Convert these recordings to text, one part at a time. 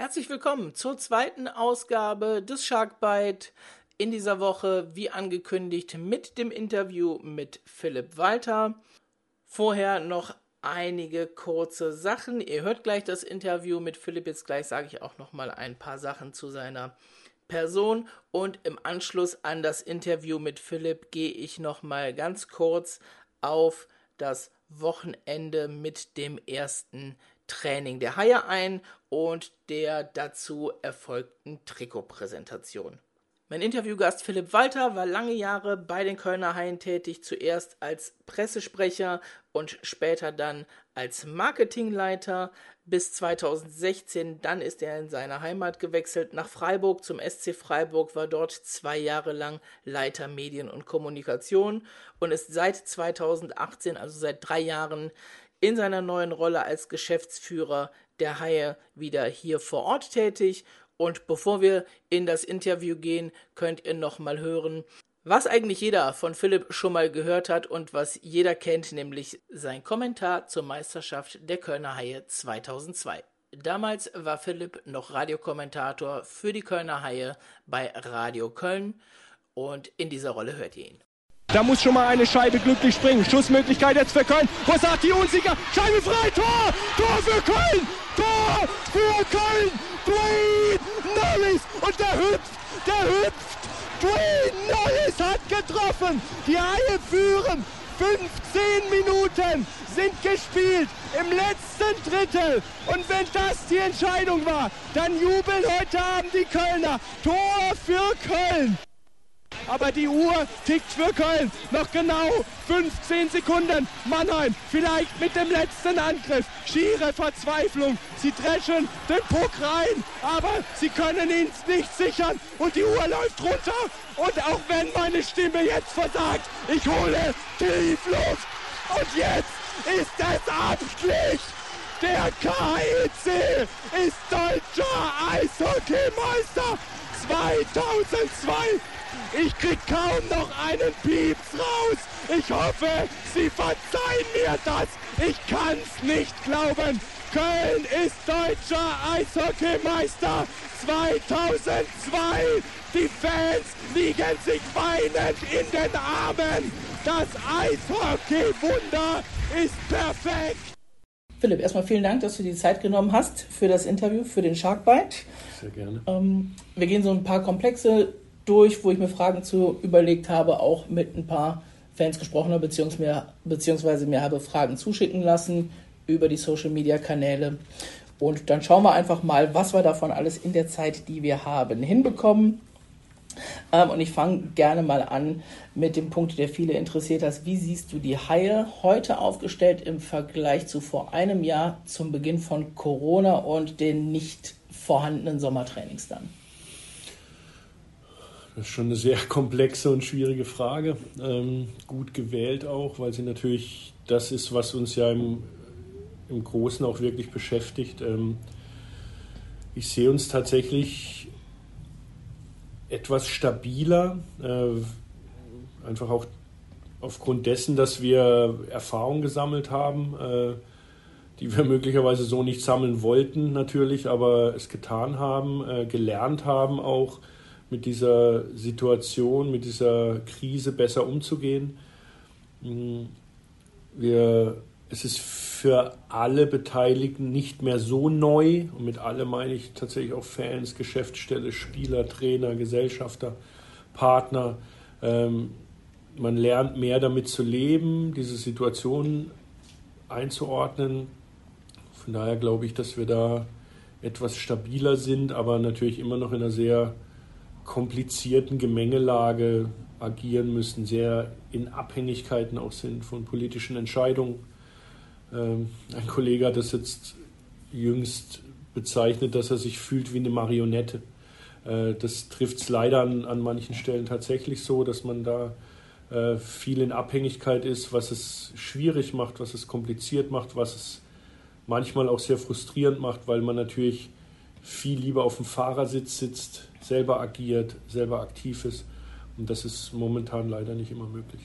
Herzlich willkommen zur zweiten Ausgabe des Sharkbite. In dieser Woche, wie angekündigt, mit dem Interview mit Philipp Walter. Vorher noch einige kurze Sachen. Ihr hört gleich das Interview mit Philipp. Jetzt gleich sage ich auch noch mal ein paar Sachen zu seiner Person und im Anschluss an das Interview mit Philipp gehe ich noch mal ganz kurz auf das Wochenende mit dem ersten Training der Haie ein und der dazu erfolgten Trikotpräsentation. Mein Interviewgast Philipp Walter war lange Jahre bei den Kölner Haien tätig, zuerst als Pressesprecher und später dann als Marketingleiter bis 2016. Dann ist er in seine Heimat gewechselt nach Freiburg zum SC Freiburg, war dort zwei Jahre lang Leiter Medien und Kommunikation und ist seit 2018, also seit drei Jahren, in seiner neuen Rolle als Geschäftsführer der Haie wieder hier vor Ort tätig. Und bevor wir in das Interview gehen, könnt ihr nochmal hören, was eigentlich jeder von Philipp schon mal gehört hat und was jeder kennt, nämlich sein Kommentar zur Meisterschaft der Kölner Haie 2002. Damals war Philipp noch Radiokommentator für die Kölner Haie bei Radio Köln und in dieser Rolle hört ihr ihn. Da muss schon mal eine Scheibe glücklich springen. Schussmöglichkeit jetzt für Köln. Rosati unsicher. Scheibe frei. Tor! Tor für Köln! Tor für Köln! Dwayne Norris! Und der hüpft! Der hüpft! Dwayne Norris hat getroffen! Die Haie führen! 15 Minuten sind gespielt im letzten Drittel. Und wenn das die Entscheidung war, dann jubeln heute Abend die Kölner. Tor für Köln! Aber die Uhr tickt für Köln. Noch genau 15 Sekunden. Mannheim vielleicht mit dem letzten Angriff. Schiere Verzweiflung. Sie dreschen den Puck rein, aber sie können ihn nicht sichern und die Uhr läuft runter. Und auch wenn meine Stimme jetzt versagt, ich hole tief Luft. Und jetzt ist es amtlich. Der KIC ist deutscher Eishockeymeister 2002 ich krieg kaum noch einen Pieps raus. Ich hoffe, Sie verzeihen mir das. Ich kann's nicht glauben. Köln ist deutscher Eishockeymeister 2002. Die Fans liegen sich weinend in den Armen. Das Eishockey-Wunder ist perfekt. Philipp, erstmal vielen Dank, dass du die Zeit genommen hast für das Interview, für den Sharkbite. Sehr gerne. Ähm, wir gehen so ein paar komplexe durch, wo ich mir Fragen zu überlegt habe, auch mit ein paar Fans gesprochen habe, beziehungsweise mir habe Fragen zuschicken lassen über die Social Media Kanäle. Und dann schauen wir einfach mal, was wir davon alles in der Zeit, die wir haben, hinbekommen. Ähm, und ich fange gerne mal an mit dem Punkt, der viele interessiert hat. Wie siehst du die Haie heute aufgestellt im Vergleich zu vor einem Jahr zum Beginn von Corona und den nicht vorhandenen Sommertrainings dann? Das ist schon eine sehr komplexe und schwierige Frage. Ähm, gut gewählt auch, weil sie natürlich das ist, was uns ja im, im Großen auch wirklich beschäftigt. Ähm, ich sehe uns tatsächlich etwas stabiler, äh, einfach auch aufgrund dessen, dass wir Erfahrung gesammelt haben, äh, die wir möglicherweise so nicht sammeln wollten natürlich, aber es getan haben, äh, gelernt haben auch mit dieser Situation, mit dieser Krise besser umzugehen. Mm, wir, es ist für alle Beteiligten nicht mehr so neu. Und mit alle meine ich tatsächlich auch Fans, Geschäftsstelle, Spieler, Trainer, Gesellschafter, Partner. Ähm, man lernt mehr damit zu leben, diese Situation einzuordnen. Von daher glaube ich, dass wir da etwas stabiler sind, aber natürlich immer noch in einer sehr komplizierten Gemengelage agieren müssen, sehr in Abhängigkeiten auch sind von politischen Entscheidungen. Ähm, ein Kollege hat das jetzt jüngst bezeichnet, dass er sich fühlt wie eine Marionette. Äh, das trifft es leider an, an, manchen Stellen tatsächlich so, dass man da äh, viel in Abhängigkeit ist, was es schwierig macht, was es kompliziert macht, was es manchmal auch sehr frustrierend macht, weil man natürlich viel lieber auf dem Fahrersitz sitzt, selber agiert, selber aktiv ist. Und das ist momentan leider nicht immer möglich.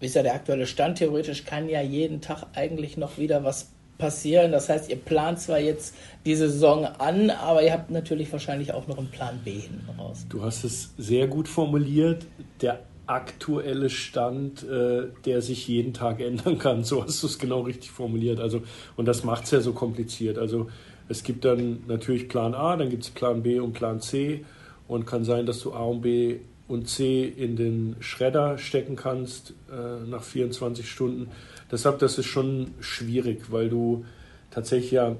Wie ist ja der aktuelle Stand? Theoretisch kann ja jeden Tag eigentlich noch wieder was passieren. Das heißt, ihr plant zwar jetzt die Saison an, aber ihr habt natürlich wahrscheinlich auch noch einen Plan B hinten raus. Du hast es sehr gut formuliert. Der aktuelle Stand, äh, der sich jeden Tag ändern kann. So hast du es genau richtig formuliert. Also, und das macht es ja so kompliziert. Also es gibt dann natürlich Plan A, dann gibt es Plan B und Plan C. Und kann sein, dass du A und B und C in den Schredder stecken kannst äh, nach 24 Stunden. Deshalb, das ist schon schwierig, weil du tatsächlich ja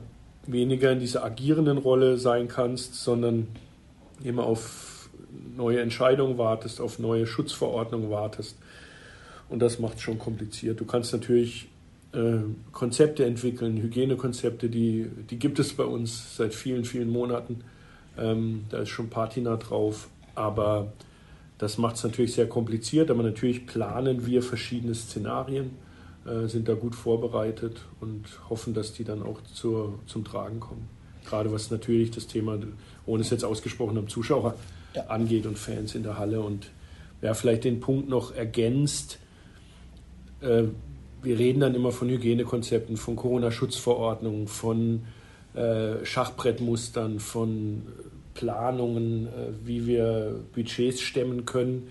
weniger in dieser agierenden Rolle sein kannst, sondern immer auf neue Entscheidungen wartest, auf neue Schutzverordnungen wartest. Und das macht es schon kompliziert. Du kannst natürlich Konzepte entwickeln, Hygienekonzepte, die, die gibt es bei uns seit vielen, vielen Monaten. Ähm, da ist schon Patina drauf, aber das macht es natürlich sehr kompliziert, aber natürlich planen wir verschiedene Szenarien, äh, sind da gut vorbereitet und hoffen, dass die dann auch zur, zum Tragen kommen. Gerade was natürlich das Thema, ohne es jetzt ausgesprochen am Zuschauer ja. angeht und Fans in der Halle. Und wer vielleicht den Punkt noch ergänzt, äh, wir reden dann immer von Hygienekonzepten, von Corona-Schutzverordnungen, von äh, Schachbrettmustern, von Planungen, äh, wie wir Budgets stemmen können.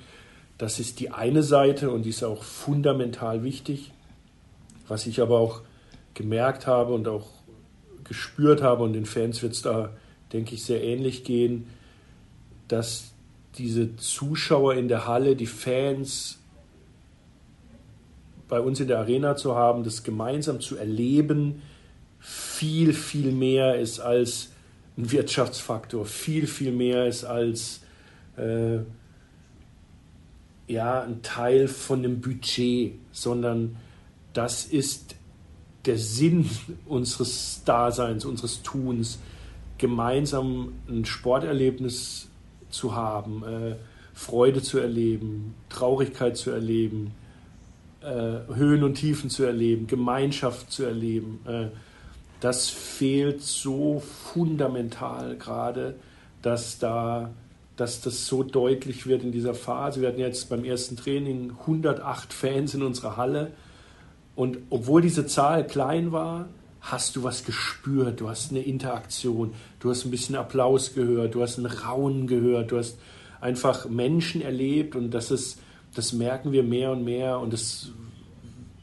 Das ist die eine Seite und die ist auch fundamental wichtig. Was ich aber auch gemerkt habe und auch gespürt habe, und den Fans wird es da, denke ich, sehr ähnlich gehen, dass diese Zuschauer in der Halle, die Fans bei uns in der Arena zu haben, das gemeinsam zu erleben, viel, viel mehr ist als ein Wirtschaftsfaktor, viel, viel mehr ist als äh, ja, ein Teil von dem Budget, sondern das ist der Sinn unseres Daseins, unseres Tuns, gemeinsam ein Sporterlebnis zu haben, äh, Freude zu erleben, Traurigkeit zu erleben, äh, Höhen und Tiefen zu erleben, Gemeinschaft zu erleben. Äh, das fehlt so fundamental gerade, dass da dass das so deutlich wird in dieser Phase. Wir hatten jetzt beim ersten Training 108 Fans in unserer Halle. Und obwohl diese Zahl klein war, hast du was gespürt, du hast eine Interaktion, du hast ein bisschen Applaus gehört, du hast ein Raunen gehört, du hast einfach Menschen erlebt. Und das ist, das merken wir mehr und mehr und es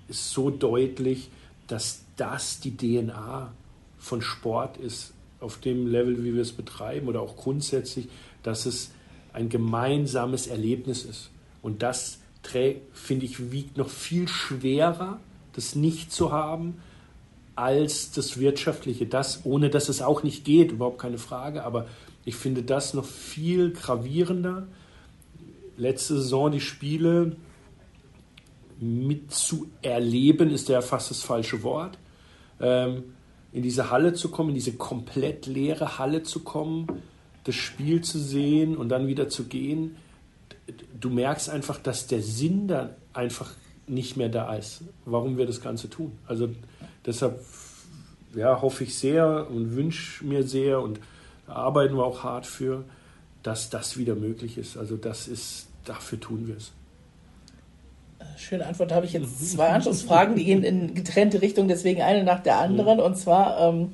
ist so deutlich, dass das die DNA von Sport ist, auf dem Level, wie wir es betreiben oder auch grundsätzlich, dass es ein gemeinsames Erlebnis ist. Und das finde ich, wiegt noch viel schwerer, das nicht zu haben, als das Wirtschaftliche. Das, ohne dass es auch nicht geht, überhaupt keine Frage. Aber ich finde das noch viel gravierender. Letzte Saison die Spiele mitzuerleben, ist ja fast das falsche Wort ähm, in diese Halle zu kommen, in diese komplett leere Halle zu kommen, das Spiel zu sehen und dann wieder zu gehen. Du merkst einfach, dass der Sinn da einfach nicht mehr da ist, warum wir das Ganze tun. Also deshalb ja, hoffe ich sehr und wünsche mir sehr und arbeiten wir auch hart für, dass das wieder möglich ist. Also das ist, dafür tun wir es. Schöne Antwort habe ich jetzt zwei Anschlussfragen, die gehen in getrennte Richtungen, deswegen eine nach der anderen. Und zwar ähm,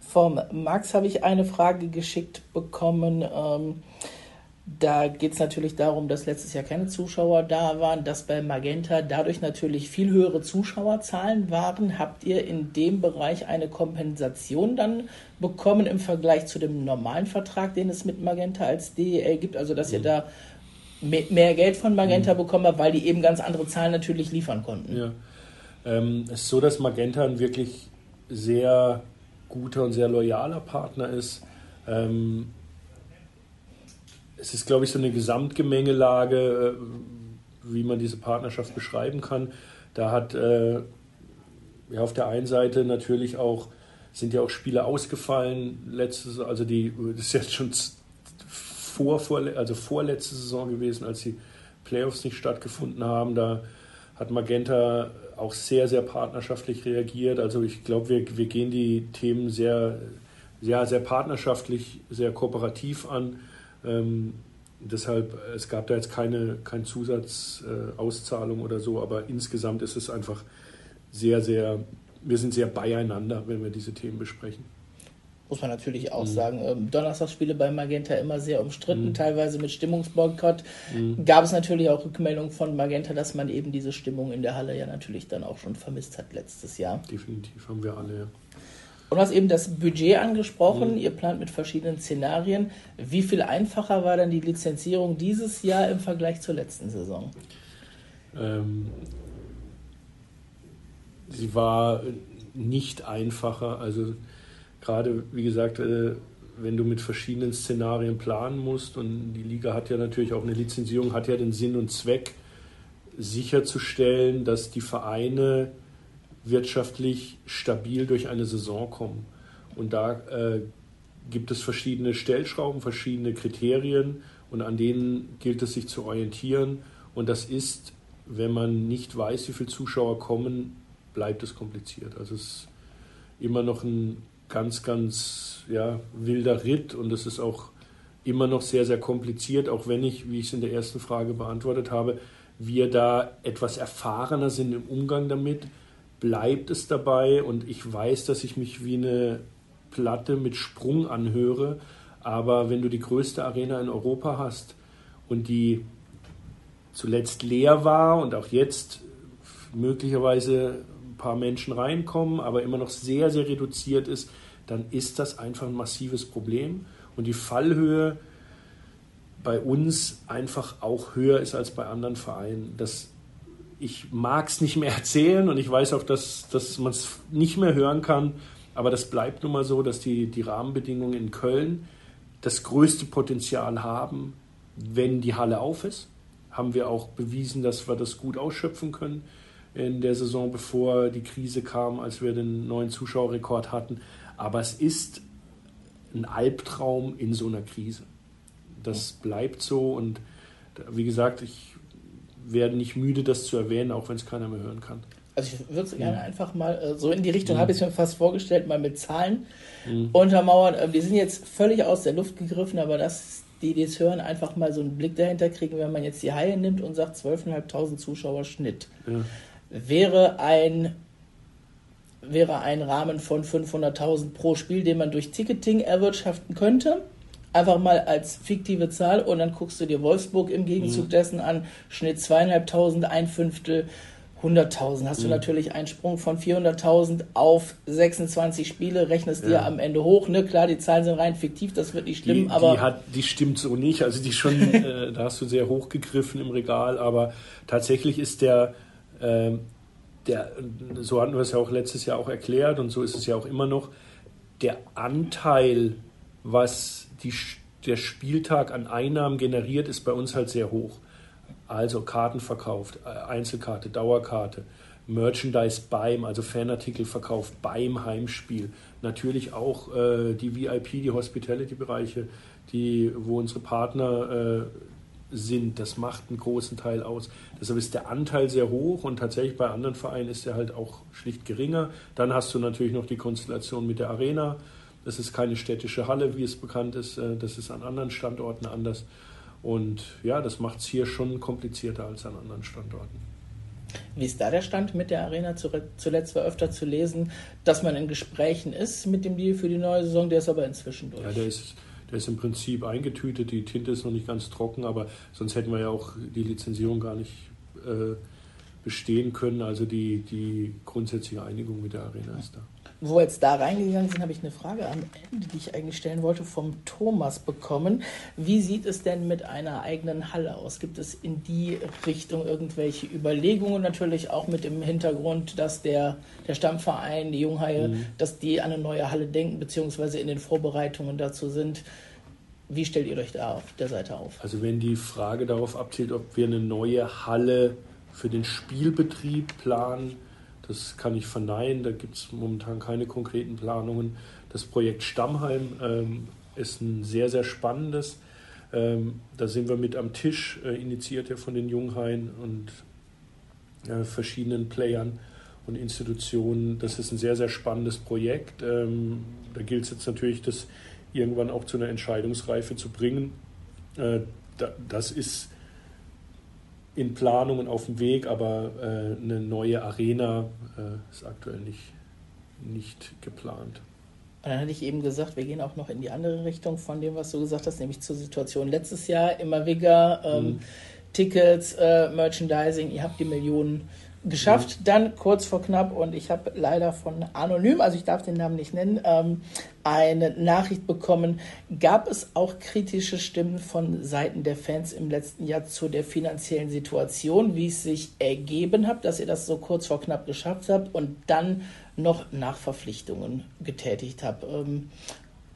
vom Max habe ich eine Frage geschickt bekommen. Ähm, da geht es natürlich darum, dass letztes Jahr keine Zuschauer da waren, dass bei Magenta dadurch natürlich viel höhere Zuschauerzahlen waren. Habt ihr in dem Bereich eine Kompensation dann bekommen im Vergleich zu dem normalen Vertrag, den es mit Magenta als DEL gibt? Also dass ihr mhm. da mehr Geld von Magenta mhm. bekommen habe, weil die eben ganz andere Zahlen natürlich liefern konnten. Ja. Ähm, es ist so, dass Magenta ein wirklich sehr guter und sehr loyaler Partner ist. Ähm, es ist, glaube ich, so eine Gesamtgemengelage, äh, wie man diese Partnerschaft beschreiben kann. Da hat äh, ja auf der einen Seite natürlich auch sind ja auch Spiele ausgefallen letztes, also die das ist jetzt schon vor, vor, also vorletzte Saison gewesen, als die Playoffs nicht stattgefunden haben. Da hat Magenta auch sehr, sehr partnerschaftlich reagiert. Also ich glaube, wir, wir gehen die Themen sehr, sehr, sehr partnerschaftlich, sehr kooperativ an. Ähm, deshalb, es gab da jetzt keine, keine Zusatzauszahlung äh, oder so, aber insgesamt ist es einfach sehr, sehr wir sind sehr beieinander, wenn wir diese Themen besprechen. Muss man natürlich auch mhm. sagen. Ähm, Donnerstagsspiele bei Magenta immer sehr umstritten, mhm. teilweise mit Stimmungsboykott. Mhm. Gab es natürlich auch Rückmeldungen von Magenta, dass man eben diese Stimmung in der Halle ja natürlich dann auch schon vermisst hat letztes Jahr. Definitiv haben wir alle, ja. Und du hast eben das Budget angesprochen. Mhm. Ihr plant mit verschiedenen Szenarien. Wie viel einfacher war dann die Lizenzierung dieses Jahr im Vergleich zur letzten Saison? Ähm, sie war nicht einfacher. Also gerade, wie gesagt, äh, wenn du mit verschiedenen Szenarien planen musst und die Liga hat ja natürlich auch eine Lizenzierung, hat ja den Sinn und Zweck, sicherzustellen, dass die Vereine wirtschaftlich stabil durch eine Saison kommen. Und da äh, gibt es verschiedene Stellschrauben, verschiedene Kriterien und an denen gilt es sich zu orientieren. Und das ist, wenn man nicht weiß, wie viele Zuschauer kommen, bleibt es kompliziert. Also es ist immer noch ein ganz, ganz ja, wilder Ritt und es ist auch immer noch sehr, sehr kompliziert, auch wenn ich, wie ich es in der ersten Frage beantwortet habe, wir da etwas erfahrener sind im Umgang damit, bleibt es dabei und ich weiß, dass ich mich wie eine Platte mit Sprung anhöre, aber wenn du die größte Arena in Europa hast und die zuletzt leer war und auch jetzt möglicherweise ein paar Menschen reinkommen, aber immer noch sehr, sehr reduziert ist, dann ist das einfach ein massives Problem. Und die Fallhöhe bei uns einfach auch höher ist als bei anderen Vereinen. Das, ich mag es nicht mehr erzählen und ich weiß auch, dass, dass man es nicht mehr hören kann, aber das bleibt nun mal so, dass die, die Rahmenbedingungen in Köln das größte Potenzial haben, wenn die Halle auf ist. Haben wir auch bewiesen, dass wir das gut ausschöpfen können in der Saison, bevor die Krise kam, als wir den neuen Zuschauerrekord hatten. Aber es ist ein Albtraum in so einer Krise. Das bleibt so und wie gesagt, ich werde nicht müde, das zu erwähnen, auch wenn es keiner mehr hören kann. Also ich würde es gerne einfach mal, äh, so in die Richtung mhm. habe ich es mir fast vorgestellt, mal mit Zahlen mhm. untermauern. Äh, wir sind jetzt völlig aus der Luft gegriffen, aber dass die, die es hören, einfach mal so einen Blick dahinter kriegen, wenn man jetzt die Haie nimmt und sagt 12.500 Zuschauer Schnitt. Ja. Wäre ein wäre ein Rahmen von 500.000 pro Spiel, den man durch Ticketing erwirtschaften könnte. Einfach mal als fiktive Zahl und dann guckst du dir Wolfsburg im Gegenzug mhm. dessen an, Schnitt zweieinhalbtausend, ein Fünftel, 100.000. Hast mhm. du natürlich einen Sprung von 400.000 auf 26 Spiele, rechnest ja. dir am Ende hoch. Ne? Klar, die Zahlen sind rein fiktiv, das wird nicht stimmen, die, aber. Die, hat, die stimmt so nicht. Also die schon, äh, da hast du sehr hochgegriffen im Regal, aber tatsächlich ist der, äh, der, so hatten wir es ja auch letztes Jahr auch erklärt und so ist es ja auch immer noch, der Anteil, was die, der Spieltag an Einnahmen generiert, ist bei uns halt sehr hoch. Also Karten verkauft, äh, Einzelkarte, Dauerkarte, Merchandise beim, also Fanartikel verkauft beim Heimspiel. Natürlich auch äh, die VIP, die Hospitality-Bereiche, die, wo unsere Partner äh, sind. Das macht einen großen Teil aus. Deshalb ist der Anteil sehr hoch und tatsächlich bei anderen Vereinen ist er halt auch schlicht geringer. Dann hast du natürlich noch die Konstellation mit der Arena. Das ist keine städtische Halle, wie es bekannt ist. Äh, das ist an anderen Standorten anders. Und ja, das macht es hier schon komplizierter als an anderen Standorten. Wie ist da der Stand mit der Arena? Zuletzt war öfter zu lesen, dass man in Gesprächen ist mit dem Deal für die neue Saison. Der ist aber inzwischen durch. Ja, der ist der ist im Prinzip eingetütet, die Tinte ist noch nicht ganz trocken, aber sonst hätten wir ja auch die Lizenzierung gar nicht äh, bestehen können. Also die, die grundsätzliche Einigung mit der Arena ist da. Wo wir jetzt da reingegangen sind, habe ich eine Frage am Ende, die ich eigentlich stellen wollte, vom Thomas bekommen. Wie sieht es denn mit einer eigenen Halle aus? Gibt es in die Richtung irgendwelche Überlegungen? Natürlich auch mit dem Hintergrund, dass der, der Stammverein, die Junghaie, mhm. dass die an eine neue Halle denken, beziehungsweise in den Vorbereitungen dazu sind. Wie stellt ihr euch da auf der Seite auf? Also wenn die Frage darauf abzielt, ob wir eine neue Halle für den Spielbetrieb planen, das kann ich verneinen, da gibt es momentan keine konkreten Planungen. Das Projekt Stammheim ähm, ist ein sehr, sehr spannendes. Ähm, da sind wir mit am Tisch, äh, initiiert ja von den Junghain und äh, verschiedenen Playern und Institutionen. Das ist ein sehr, sehr spannendes Projekt. Ähm, da gilt es jetzt natürlich, das irgendwann auch zu einer Entscheidungsreife zu bringen. Äh, da, das ist in Planungen auf dem Weg, aber äh, eine neue Arena äh, ist aktuell nicht, nicht geplant. Und dann hatte ich eben gesagt, wir gehen auch noch in die andere Richtung von dem, was du gesagt hast, nämlich zur Situation letztes Jahr. Immer wieder ähm, mhm. Tickets, äh, Merchandising, ihr habt die Millionen geschafft, mhm. dann kurz vor knapp und ich habe leider von Anonym, also ich darf den Namen nicht nennen, ähm, eine Nachricht bekommen. Gab es auch kritische Stimmen von Seiten der Fans im letzten Jahr zu der finanziellen Situation, wie es sich ergeben hat, dass ihr das so kurz vor knapp geschafft habt und dann noch Nachverpflichtungen getätigt habt? Ähm,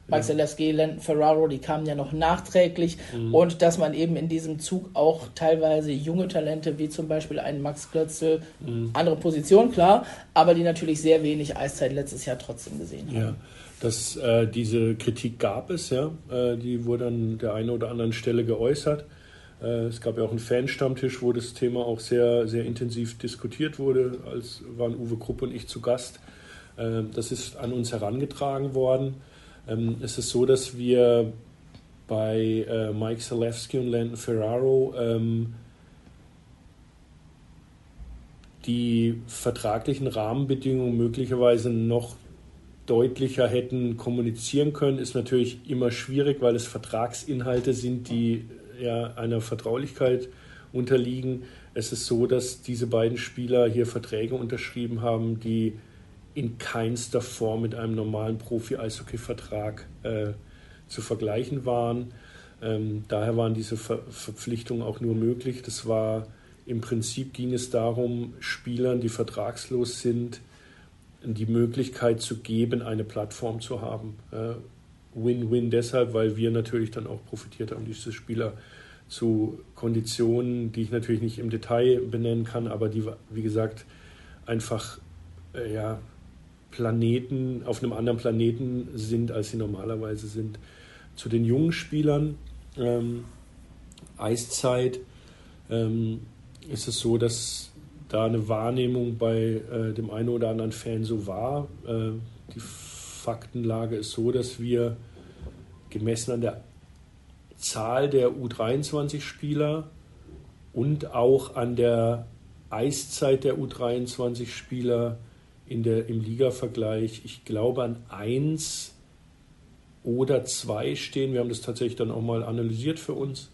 Max ja. Zaleski, Landon Ferraro, die kamen ja noch nachträglich mhm. und dass man eben in diesem Zug auch teilweise junge Talente wie zum Beispiel einen Max Klötzel, mhm. andere Position, klar, aber die natürlich sehr wenig Eiszeit letztes Jahr trotzdem gesehen haben. Ja. Das, äh, diese Kritik gab es, ja. Äh, die wurde an der einen oder anderen Stelle geäußert. Äh, es gab ja auch einen Fanstammtisch, wo das Thema auch sehr, sehr intensiv diskutiert wurde. Als waren Uwe Krupp und ich zu Gast. Äh, das ist an uns herangetragen worden. Ähm, es ist so, dass wir bei äh, Mike Zalewski und Landon Ferraro ähm, die vertraglichen Rahmenbedingungen möglicherweise noch deutlicher hätten kommunizieren können, ist natürlich immer schwierig, weil es Vertragsinhalte sind, die ja einer Vertraulichkeit unterliegen. Es ist so, dass diese beiden Spieler hier Verträge unterschrieben haben, die in keinster Form mit einem normalen Profi-Eishockey-Vertrag äh, zu vergleichen waren. Ähm, daher waren diese Ver Verpflichtungen auch nur möglich. Das war im Prinzip ging es darum, Spielern, die vertragslos sind, die Möglichkeit zu geben, eine Plattform zu haben. Äh, Win-win deshalb, weil wir natürlich dann auch profitiert haben, diese Spieler zu Konditionen, die ich natürlich nicht im Detail benennen kann, aber die, wie gesagt, einfach äh, ja, Planeten, auf einem anderen Planeten sind, als sie normalerweise sind. Zu den jungen Spielern, ähm, Eiszeit, ähm, ist es so, dass da eine Wahrnehmung bei äh, dem einen oder anderen Fan so war. Äh, die Faktenlage ist so, dass wir gemessen an der Zahl der U23-Spieler und auch an der Eiszeit der U23-Spieler in der, im Liga-Vergleich, ich glaube, an 1 oder 2 stehen. Wir haben das tatsächlich dann auch mal analysiert für uns.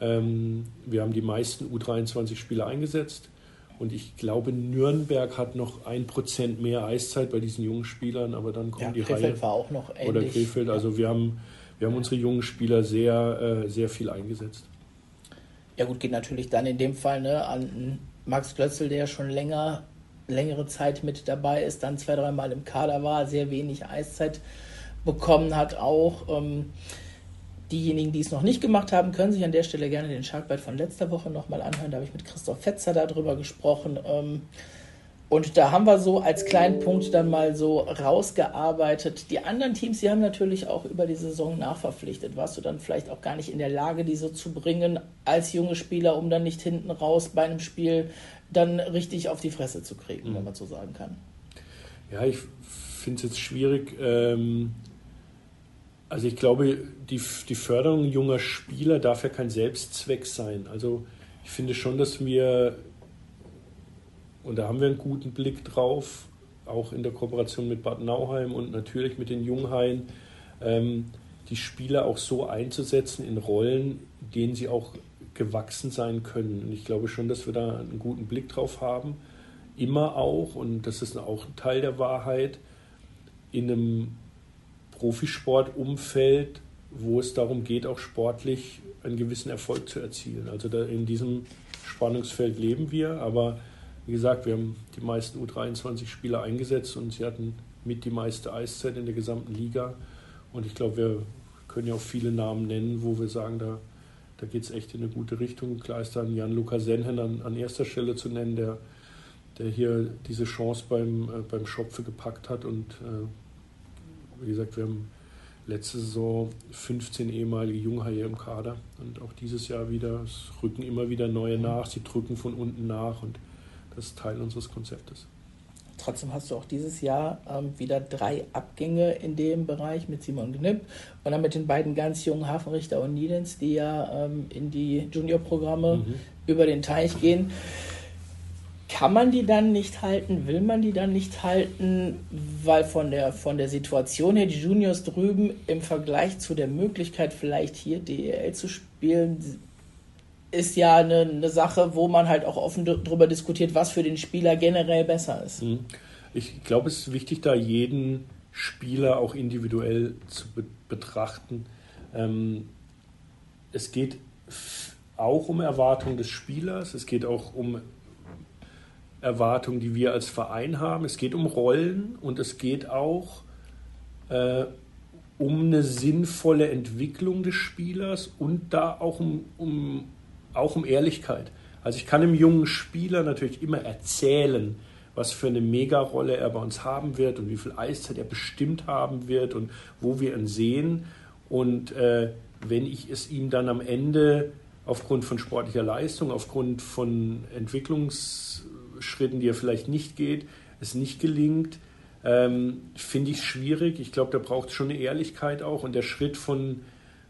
Ähm, wir haben die meisten U23-Spieler eingesetzt. Und ich glaube, Nürnberg hat noch ein Prozent mehr Eiszeit bei diesen jungen Spielern, aber dann kommt ja, die Krefeld Reihe. war auch noch ähnlich. Oder Krefeld. Also wir haben, wir haben unsere jungen Spieler sehr, äh, sehr viel eingesetzt. Ja gut, geht natürlich dann in dem Fall ne, an Max Klötzel, der schon länger längere Zeit mit dabei ist, dann zwei, dreimal im Kader war, sehr wenig Eiszeit bekommen hat auch. Ähm, diejenigen, die es noch nicht gemacht haben, können sich an der Stelle gerne den Sharkbite von letzter Woche nochmal anhören. Da habe ich mit Christoph Fetzer darüber gesprochen. Ähm, und da haben wir so als kleinen Punkt dann mal so rausgearbeitet. Die anderen Teams, die haben natürlich auch über die Saison nachverpflichtet. Warst du dann vielleicht auch gar nicht in der Lage, die so zu bringen als junge Spieler, um dann nicht hinten raus bei einem Spiel dann richtig auf die Fresse zu kriegen, mhm. wenn man so sagen kann. Ja, ich finde es jetzt schwierig. Ähm, also ich glaube, die, die Förderung junger Spieler darf ja kein Selbstzweck sein. Also ich finde schon, dass wir, und da haben wir einen guten Blick drauf, auch in der Kooperation mit Bad Nauheim und natürlich mit den Junghain, ähm, die Spieler auch so einzusetzen in Rollen, denen sie auch gewachsen sein können. Und ich glaube schon, dass wir da einen guten Blick drauf haben. Immer auch, und das ist auch ein Teil der Wahrheit, in einem Profisportumfeld, wo es darum geht, auch sportlich einen gewissen Erfolg zu erzielen. Also in diesem Spannungsfeld leben wir, aber wie gesagt, wir haben die meisten U23-Spieler eingesetzt und sie hatten mit die meiste Eiszeit in der gesamten Liga. Und ich glaube, wir können ja auch viele Namen nennen, wo wir sagen, da da geht es echt in eine gute Richtung. Klar ist dann Jan-Luca Senhen an, an, erster Stelle zu nennen, der, der hier diese Chance beim, äh, beim Schopfe gepackt hat. Und äh, wie gesagt, wir haben letzte Saison 15 ehemalige Junghaie im Kader und auch dieses Jahr wieder. Es rücken immer wieder neue nach, sie drücken von unten nach und das ist Teil unseres Konzeptes. Trotzdem hast du auch dieses Jahr ähm, wieder drei Abgänge in dem Bereich mit Simon Knipp und dann mit den beiden ganz jungen Hafenrichter und Niedens, die ja ähm, in die Juniorprogramme mhm. über den Teich gehen. kann man die dann nicht halten? Will man die dann nicht halten? Weil von der, von der Situation her, die Juniors drüben im Vergleich zu der Möglichkeit, vielleicht hier DEL zu spielen, ist ja eine, eine Sache, wo man halt auch offen darüber diskutiert, was für den Spieler generell besser ist. Mhm. Ich glaube, es ist wichtig, da jeden Spieler auch individuell zu be betrachten. Ähm, es geht auch um Erwartungen des Spielers, es geht auch um Erwartungen, die wir als Verein haben, es geht um Rollen und es geht auch äh, um eine sinnvolle Entwicklung des Spielers und da auch um, um, auch um Ehrlichkeit. Also ich kann einem jungen Spieler natürlich immer erzählen, was für eine Megarolle er bei uns haben wird und wie viel Eiszeit er bestimmt haben wird und wo wir ihn sehen. Und äh, wenn ich es ihm dann am Ende aufgrund von sportlicher Leistung, aufgrund von Entwicklungsschritten, die er vielleicht nicht geht, es nicht gelingt, ähm, finde ich schwierig. Ich glaube, da braucht es schon eine Ehrlichkeit auch. Und der Schritt von,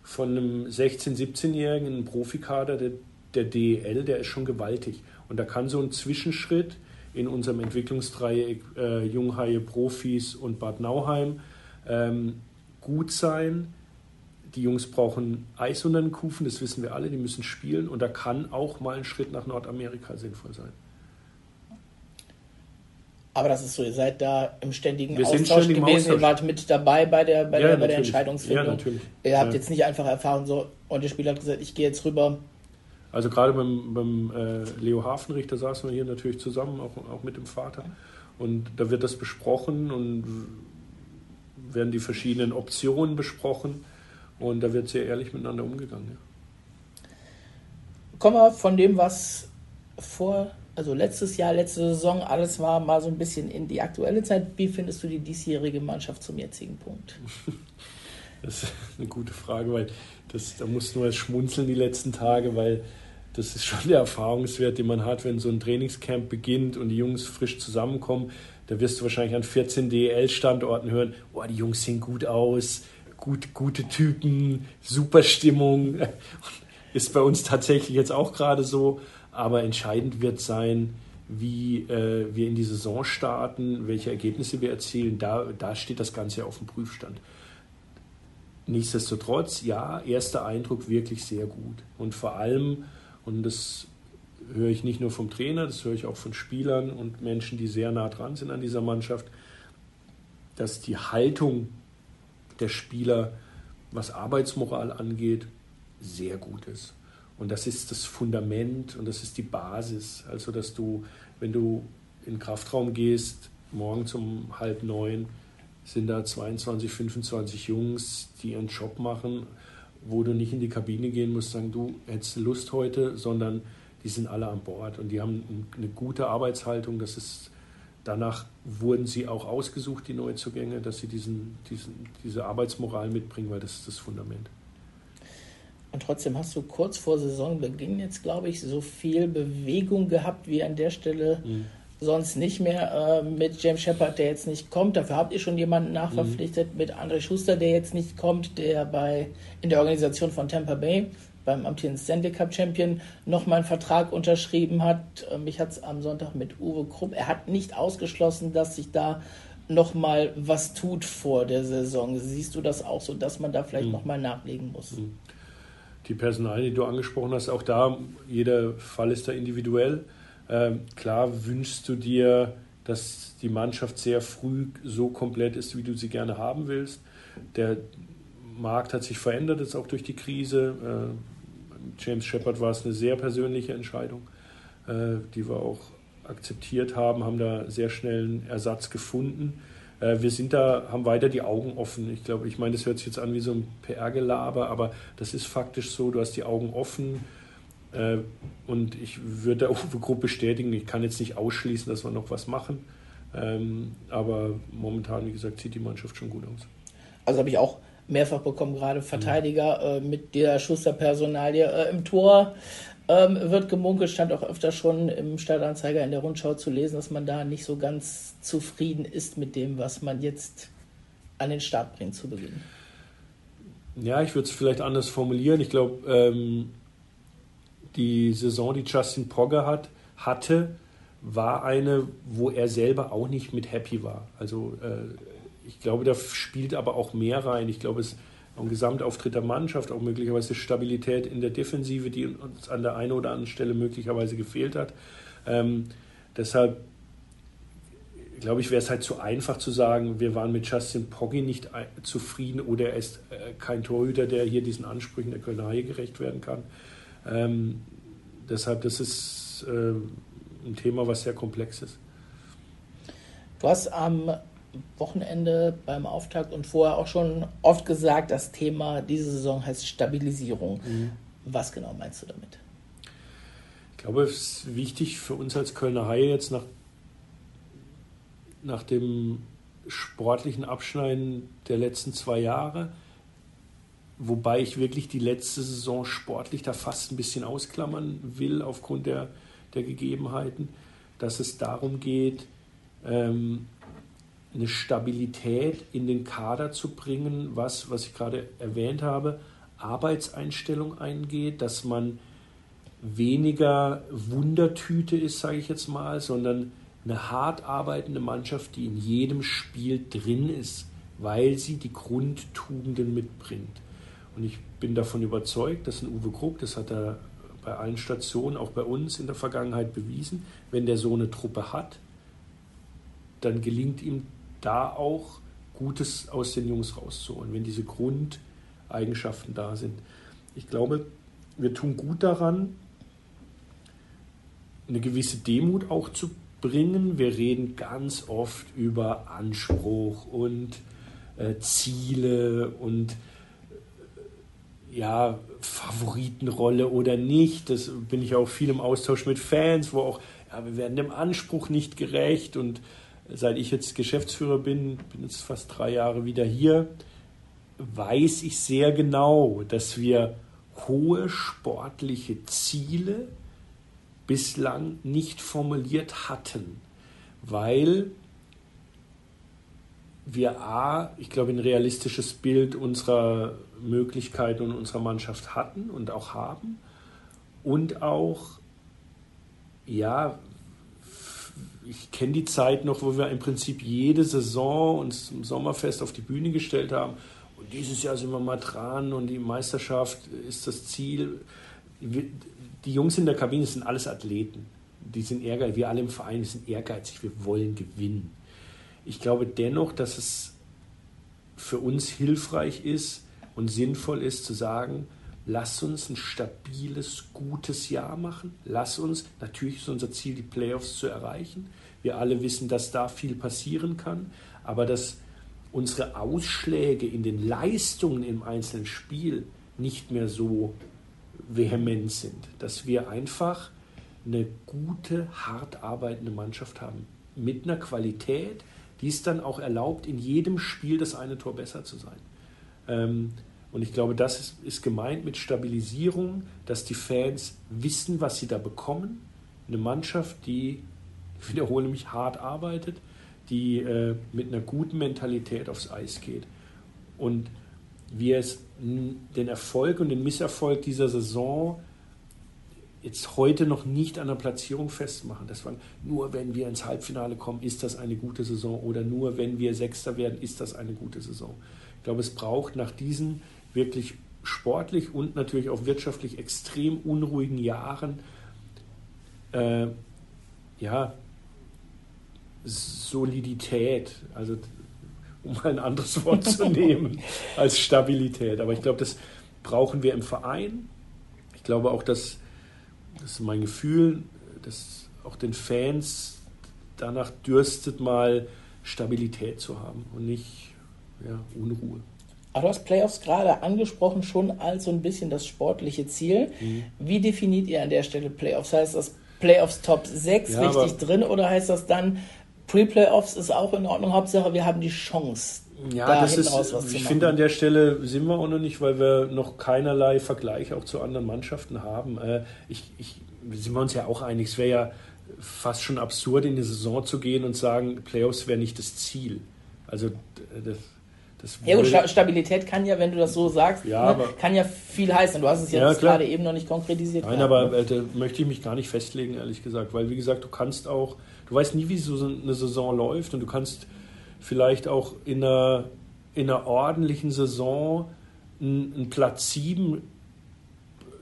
von einem 16-, 17-Jährigen in einen Profikader der, der DEL, der ist schon gewaltig. Und da kann so ein Zwischenschritt in unserem Entwicklungsdreieck äh, Junghaie, Profis und Bad Nauheim ähm, gut sein die Jungs brauchen Eis unter den Kufen, das wissen wir alle, die müssen spielen und da kann auch mal ein Schritt nach Nordamerika sinnvoll sein. Aber das ist so, ihr seid da im ständigen wir Austausch gewesen, Austausch. ihr wart mit dabei bei der, bei ja, der, bei der Entscheidungsfindung. Ja, natürlich. Ihr habt ja. jetzt nicht einfach erfahren, so, und der Spieler hat gesagt, ich gehe jetzt rüber. Also gerade beim, beim äh, Leo Hafenrichter saßen wir hier natürlich zusammen, auch, auch mit dem Vater. Und da wird das besprochen und werden die verschiedenen Optionen besprochen. Und da wird sehr ehrlich miteinander umgegangen. Ja. Kommen wir von dem, was vor, also letztes Jahr, letzte Saison, alles war, mal so ein bisschen in die aktuelle Zeit. Wie findest du die diesjährige Mannschaft zum jetzigen Punkt? Das ist eine gute Frage, weil das, da muss nur schmunzeln die letzten Tage, weil das ist schon der Erfahrungswert, den man hat, wenn so ein Trainingscamp beginnt und die Jungs frisch zusammenkommen. Da wirst du wahrscheinlich an 14 DEL-Standorten hören, oh, die Jungs sehen gut aus, gut, gute Typen, super Stimmung. Ist bei uns tatsächlich jetzt auch gerade so. Aber entscheidend wird sein, wie äh, wir in die Saison starten, welche Ergebnisse wir erzielen. Da, da steht das Ganze auf dem Prüfstand. Nichtsdestotrotz, ja, erster Eindruck wirklich sehr gut. Und vor allem, und das höre ich nicht nur vom Trainer, das höre ich auch von Spielern und Menschen, die sehr nah dran sind an dieser Mannschaft, dass die Haltung der Spieler, was Arbeitsmoral angeht, sehr gut ist. Und das ist das Fundament und das ist die Basis. Also, dass du, wenn du in den Kraftraum gehst, morgens um halb neun, sind da 22, 25 Jungs, die ihren Job machen, wo du nicht in die Kabine gehen musst, sagen, du hättest Lust heute, sondern die sind alle an Bord und die haben eine gute Arbeitshaltung. Das ist Danach wurden sie auch ausgesucht, die Neuzugänge, dass sie diesen, diesen, diese Arbeitsmoral mitbringen, weil das ist das Fundament. Und trotzdem hast du kurz vor Saisonbeginn jetzt, glaube ich, so viel Bewegung gehabt wie an der Stelle mhm. Sonst nicht mehr. Äh, mit James Shepard, der jetzt nicht kommt. Dafür habt ihr schon jemanden nachverpflichtet. Mhm. Mit André Schuster, der jetzt nicht kommt, der bei in der Organisation von Tampa Bay beim amtierenden Stanley Cup Champion nochmal einen Vertrag unterschrieben hat. Äh, mich hat es am Sonntag mit Uwe Krupp. Er hat nicht ausgeschlossen, dass sich da nochmal was tut vor der Saison. Siehst du das auch so, dass man da vielleicht mhm. nochmal nachlegen muss? Mhm. Die Personalien, die du angesprochen hast, auch da, jeder Fall ist da individuell. Ähm, klar wünschst du dir, dass die Mannschaft sehr früh so komplett ist, wie du sie gerne haben willst. Der Markt hat sich verändert, jetzt auch durch die Krise. Äh, James Shepard war es eine sehr persönliche Entscheidung, äh, die wir auch akzeptiert haben, haben da sehr schnell einen Ersatz gefunden. Äh, wir sind da, haben weiter die Augen offen. Ich glaube, ich meine, das hört sich jetzt an wie so ein PR-Gelaber, aber das ist faktisch so, du hast die Augen offen. Äh, und ich würde der Uwe-Gruppe bestätigen, ich kann jetzt nicht ausschließen, dass wir noch was machen. Ähm, aber momentan, wie gesagt, sieht die Mannschaft schon gut aus. Also habe ich auch mehrfach bekommen, gerade Verteidiger äh, mit der Schusterpersonalie äh, im Tor. Ähm, wird gemunkelt, stand auch öfter schon im Stadtanzeiger in der Rundschau zu lesen, dass man da nicht so ganz zufrieden ist mit dem, was man jetzt an den Start bringt zu Beginn. Ja, ich würde es vielleicht anders formulieren. Ich glaube, ähm, die Saison, die Justin Pogge hat, hatte, war eine, wo er selber auch nicht mit happy war. Also äh, ich glaube, da spielt aber auch mehr rein. Ich glaube, es ist ein Gesamtauftritt der Mannschaft, auch möglicherweise Stabilität in der Defensive, die uns an der einen oder anderen Stelle möglicherweise gefehlt hat. Ähm, deshalb glaube ich, wäre es halt zu einfach zu sagen, wir waren mit Justin Poggi nicht zufrieden oder er ist äh, kein Torhüter, der hier diesen Ansprüchen der Kölner Haie gerecht werden kann. Ähm, deshalb, das ist äh, ein Thema, was sehr komplex ist. Du hast am Wochenende beim Auftakt und vorher auch schon oft gesagt, das Thema diese Saison heißt Stabilisierung. Mhm. Was genau meinst du damit? Ich glaube, es ist wichtig für uns als Kölner Haie jetzt nach, nach dem sportlichen Abschneiden der letzten zwei Jahre, wobei ich wirklich die letzte Saison sportlich da fast ein bisschen ausklammern will aufgrund der, der Gegebenheiten, dass es darum geht, ähm, eine Stabilität in den Kader zu bringen, was, was ich gerade erwähnt habe, Arbeitseinstellung eingeht, dass man weniger Wundertüte ist, sage ich jetzt mal, sondern eine hart arbeitende Mannschaft, die in jedem Spiel drin ist, weil sie die Grundtugenden mitbringt. Und ich bin davon überzeugt, dass ein Uwe Krug, das hat er bei allen Stationen, auch bei uns in der Vergangenheit bewiesen, wenn der so eine Truppe hat, dann gelingt ihm da auch Gutes aus den Jungs rauszuholen, wenn diese Grundeigenschaften da sind. Ich glaube, wir tun gut daran, eine gewisse Demut auch zu bringen. Wir reden ganz oft über Anspruch und äh, Ziele und ja, Favoritenrolle oder nicht. Das bin ich auch viel im Austausch mit Fans, wo auch, ja, wir werden dem Anspruch nicht gerecht und seit ich jetzt Geschäftsführer bin, bin jetzt fast drei Jahre wieder hier, weiß ich sehr genau, dass wir hohe sportliche Ziele bislang nicht formuliert hatten, weil wir A, ich glaube, ein realistisches Bild unserer Möglichkeiten und unserer Mannschaft hatten und auch haben und auch, ja, ich kenne die Zeit noch, wo wir im Prinzip jede Saison uns im Sommerfest auf die Bühne gestellt haben. Und dieses Jahr sind wir mal dran und die Meisterschaft ist das Ziel. Die Jungs in der Kabine sind alles Athleten. Die sind ehrgeizig. Wir alle im Verein sind ehrgeizig. Wir wollen gewinnen. Ich glaube dennoch, dass es für uns hilfreich ist und sinnvoll ist zu sagen, lass uns ein stabiles, gutes Jahr machen. Lass uns, natürlich ist unser Ziel, die Playoffs zu erreichen. Wir alle wissen, dass da viel passieren kann, aber dass unsere Ausschläge in den Leistungen im einzelnen Spiel nicht mehr so vehement sind. Dass wir einfach eine gute, hart arbeitende Mannschaft haben. Mit einer Qualität, die es dann auch erlaubt, in jedem Spiel das eine Tor besser zu sein. Ähm, und ich glaube, das ist, ist gemeint mit Stabilisierung, dass die Fans wissen, was sie da bekommen. Eine Mannschaft, die, ich wiederhole mich, hart arbeitet, die äh, mit einer guten Mentalität aufs Eis geht. Und wir es den Erfolg und den Misserfolg dieser Saison jetzt heute noch nicht an der Platzierung festmachen. Das war nur wenn wir ins Halbfinale kommen, ist das eine gute Saison oder nur wenn wir Sechster werden, ist das eine gute Saison. Ich glaube, es braucht nach diesen wirklich sportlich und natürlich auch wirtschaftlich extrem unruhigen Jahren äh, ja, Solidität, also um ein anderes Wort zu nehmen als Stabilität. Aber ich glaube, das brauchen wir im Verein. Ich glaube auch, dass, das ist mein Gefühl, dass auch den Fans danach dürstet, mal Stabilität zu haben und nicht ja, Unruhe. Aber du hast Playoffs gerade angesprochen, schon als so ein bisschen das sportliche Ziel. Mhm. Wie definiert ihr an der Stelle Playoffs? Heißt das Playoffs Top 6 ja, richtig drin oder heißt das dann Pre-Playoffs ist auch in Ordnung? Hauptsache, wir haben die Chance. Ja, da das ist, ich finde an der Stelle sind wir auch noch nicht, weil wir noch keinerlei Vergleich auch zu anderen Mannschaften haben. Äh, ich, ich, sind wir uns ja auch einig, es wäre ja fast schon absurd, in die Saison zu gehen und sagen, Playoffs wäre nicht das Ziel. Also das, ja gut, Stabilität kann ja, wenn du das so sagst, ja, ne, kann ja viel heißen. Du hast es jetzt ja, gerade eben noch nicht konkretisiert. Nein, aber äh, da möchte ich mich gar nicht festlegen, ehrlich gesagt. Weil, wie gesagt, du kannst auch, du weißt nie, wie so eine Saison läuft und du kannst vielleicht auch in einer, in einer ordentlichen Saison einen, einen Platz 7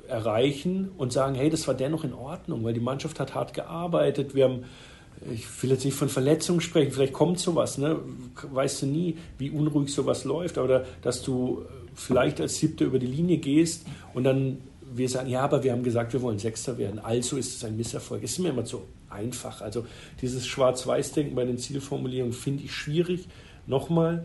erreichen und sagen, hey, das war dennoch in Ordnung, weil die Mannschaft hat hart gearbeitet, wir haben ich will jetzt nicht von Verletzungen sprechen, vielleicht kommt sowas, ne? weißt du nie, wie unruhig sowas läuft, oder dass du vielleicht als Siebter über die Linie gehst und dann wir sagen, ja, aber wir haben gesagt, wir wollen Sechster werden, also ist es ein Misserfolg. Es ist mir immer so einfach. Also dieses Schwarz-Weiß-Denken bei den Zielformulierungen finde ich schwierig. Nochmal,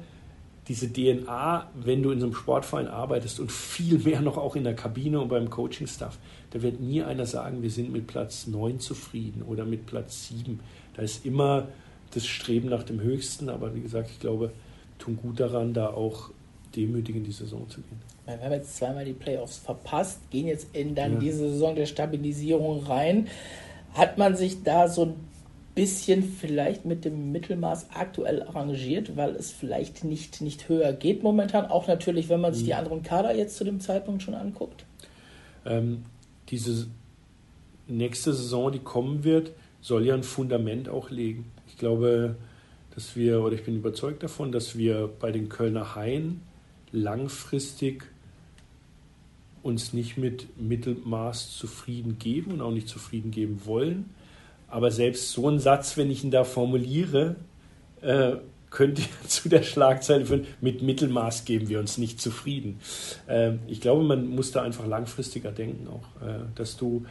diese DNA, wenn du in so einem Sportverein arbeitest und viel mehr noch auch in der Kabine und beim Coaching-Staff, da wird nie einer sagen, wir sind mit Platz 9 zufrieden oder mit Platz 7. Da ist immer das Streben nach dem Höchsten, aber wie gesagt, ich glaube, tun gut daran, da auch demütig in die Saison zu gehen. Wir haben jetzt zweimal die Playoffs verpasst, gehen jetzt in dann ja. diese Saison der Stabilisierung rein. Hat man sich da so ein bisschen vielleicht mit dem Mittelmaß aktuell arrangiert, weil es vielleicht nicht, nicht höher geht momentan. Auch natürlich, wenn man sich die mhm. anderen Kader jetzt zu dem Zeitpunkt schon anguckt. Ähm, diese nächste Saison, die kommen wird, soll ja ein Fundament auch legen. Ich glaube, dass wir, oder ich bin überzeugt davon, dass wir bei den Kölner Haien langfristig uns nicht mit Mittelmaß zufrieden geben und auch nicht zufrieden geben wollen. Aber selbst so ein Satz, wenn ich ihn da formuliere, äh, könnte zu der Schlagzeile führen, mit Mittelmaß geben wir uns nicht zufrieden. Äh, ich glaube, man muss da einfach langfristiger denken auch, äh, dass du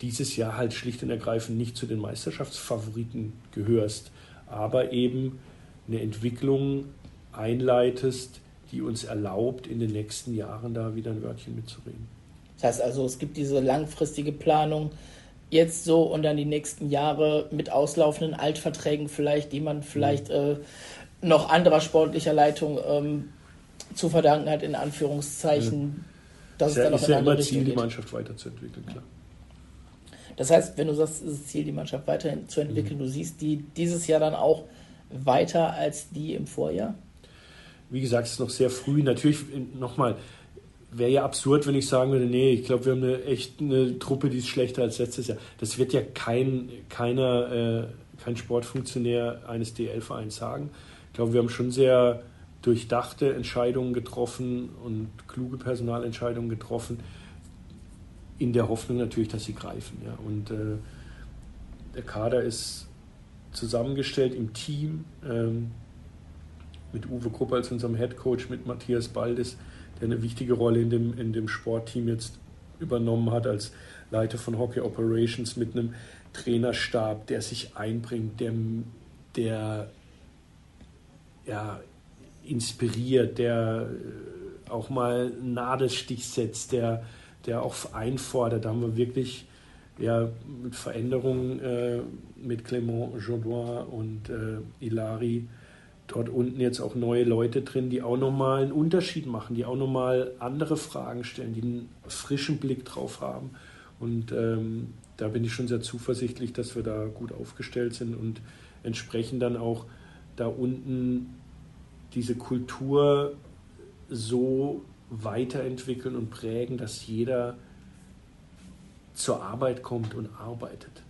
dieses Jahr halt schlicht und ergreifend nicht zu den Meisterschaftsfavoriten gehörst, aber eben eine Entwicklung einleitest, die uns erlaubt, in den nächsten Jahren da wieder ein Wörtchen mitzureden. Das heißt also, es gibt diese langfristige Planung jetzt so und dann die nächsten Jahre mit auslaufenden Altverträgen vielleicht, die man vielleicht mhm. äh, noch anderer sportlicher Leitung ähm, zu verdanken hat, in Anführungszeichen. Ja. Das ist, ja, ist ja immer Ziel, geht. die Mannschaft weiterzuentwickeln, klar. Das heißt, wenn du sagst, es ist Ziel, die Mannschaft weiterzuentwickeln, mhm. du siehst die dieses Jahr dann auch weiter als die im Vorjahr? Wie gesagt, es ist noch sehr früh. Natürlich, nochmal, wäre ja absurd, wenn ich sagen würde, nee, ich glaube, wir haben eine echt eine Truppe, die ist schlechter als letztes Jahr. Das wird ja kein, keiner, äh, kein Sportfunktionär eines DL-Vereins sagen. Ich glaube, wir haben schon sehr durchdachte Entscheidungen getroffen und kluge Personalentscheidungen getroffen in der Hoffnung natürlich, dass sie greifen. Ja. Und äh, der Kader ist zusammengestellt im Team ähm, mit Uwe Krupp als unserem Head Coach, mit Matthias Baldes, der eine wichtige Rolle in dem, in dem Sportteam jetzt übernommen hat als Leiter von Hockey Operations mit einem Trainerstab, der sich einbringt, der, der ja, inspiriert, der äh, auch mal einen Nadelstich setzt, der der auch einfordert. Da haben wir wirklich ja, mit Veränderungen äh, mit Clément Jodoin und äh, Ilari dort unten jetzt auch neue Leute drin, die auch nochmal einen Unterschied machen, die auch nochmal andere Fragen stellen, die einen frischen Blick drauf haben. Und ähm, da bin ich schon sehr zuversichtlich, dass wir da gut aufgestellt sind und entsprechend dann auch da unten diese Kultur so weiterentwickeln und prägen, dass jeder zur Arbeit kommt und arbeitet.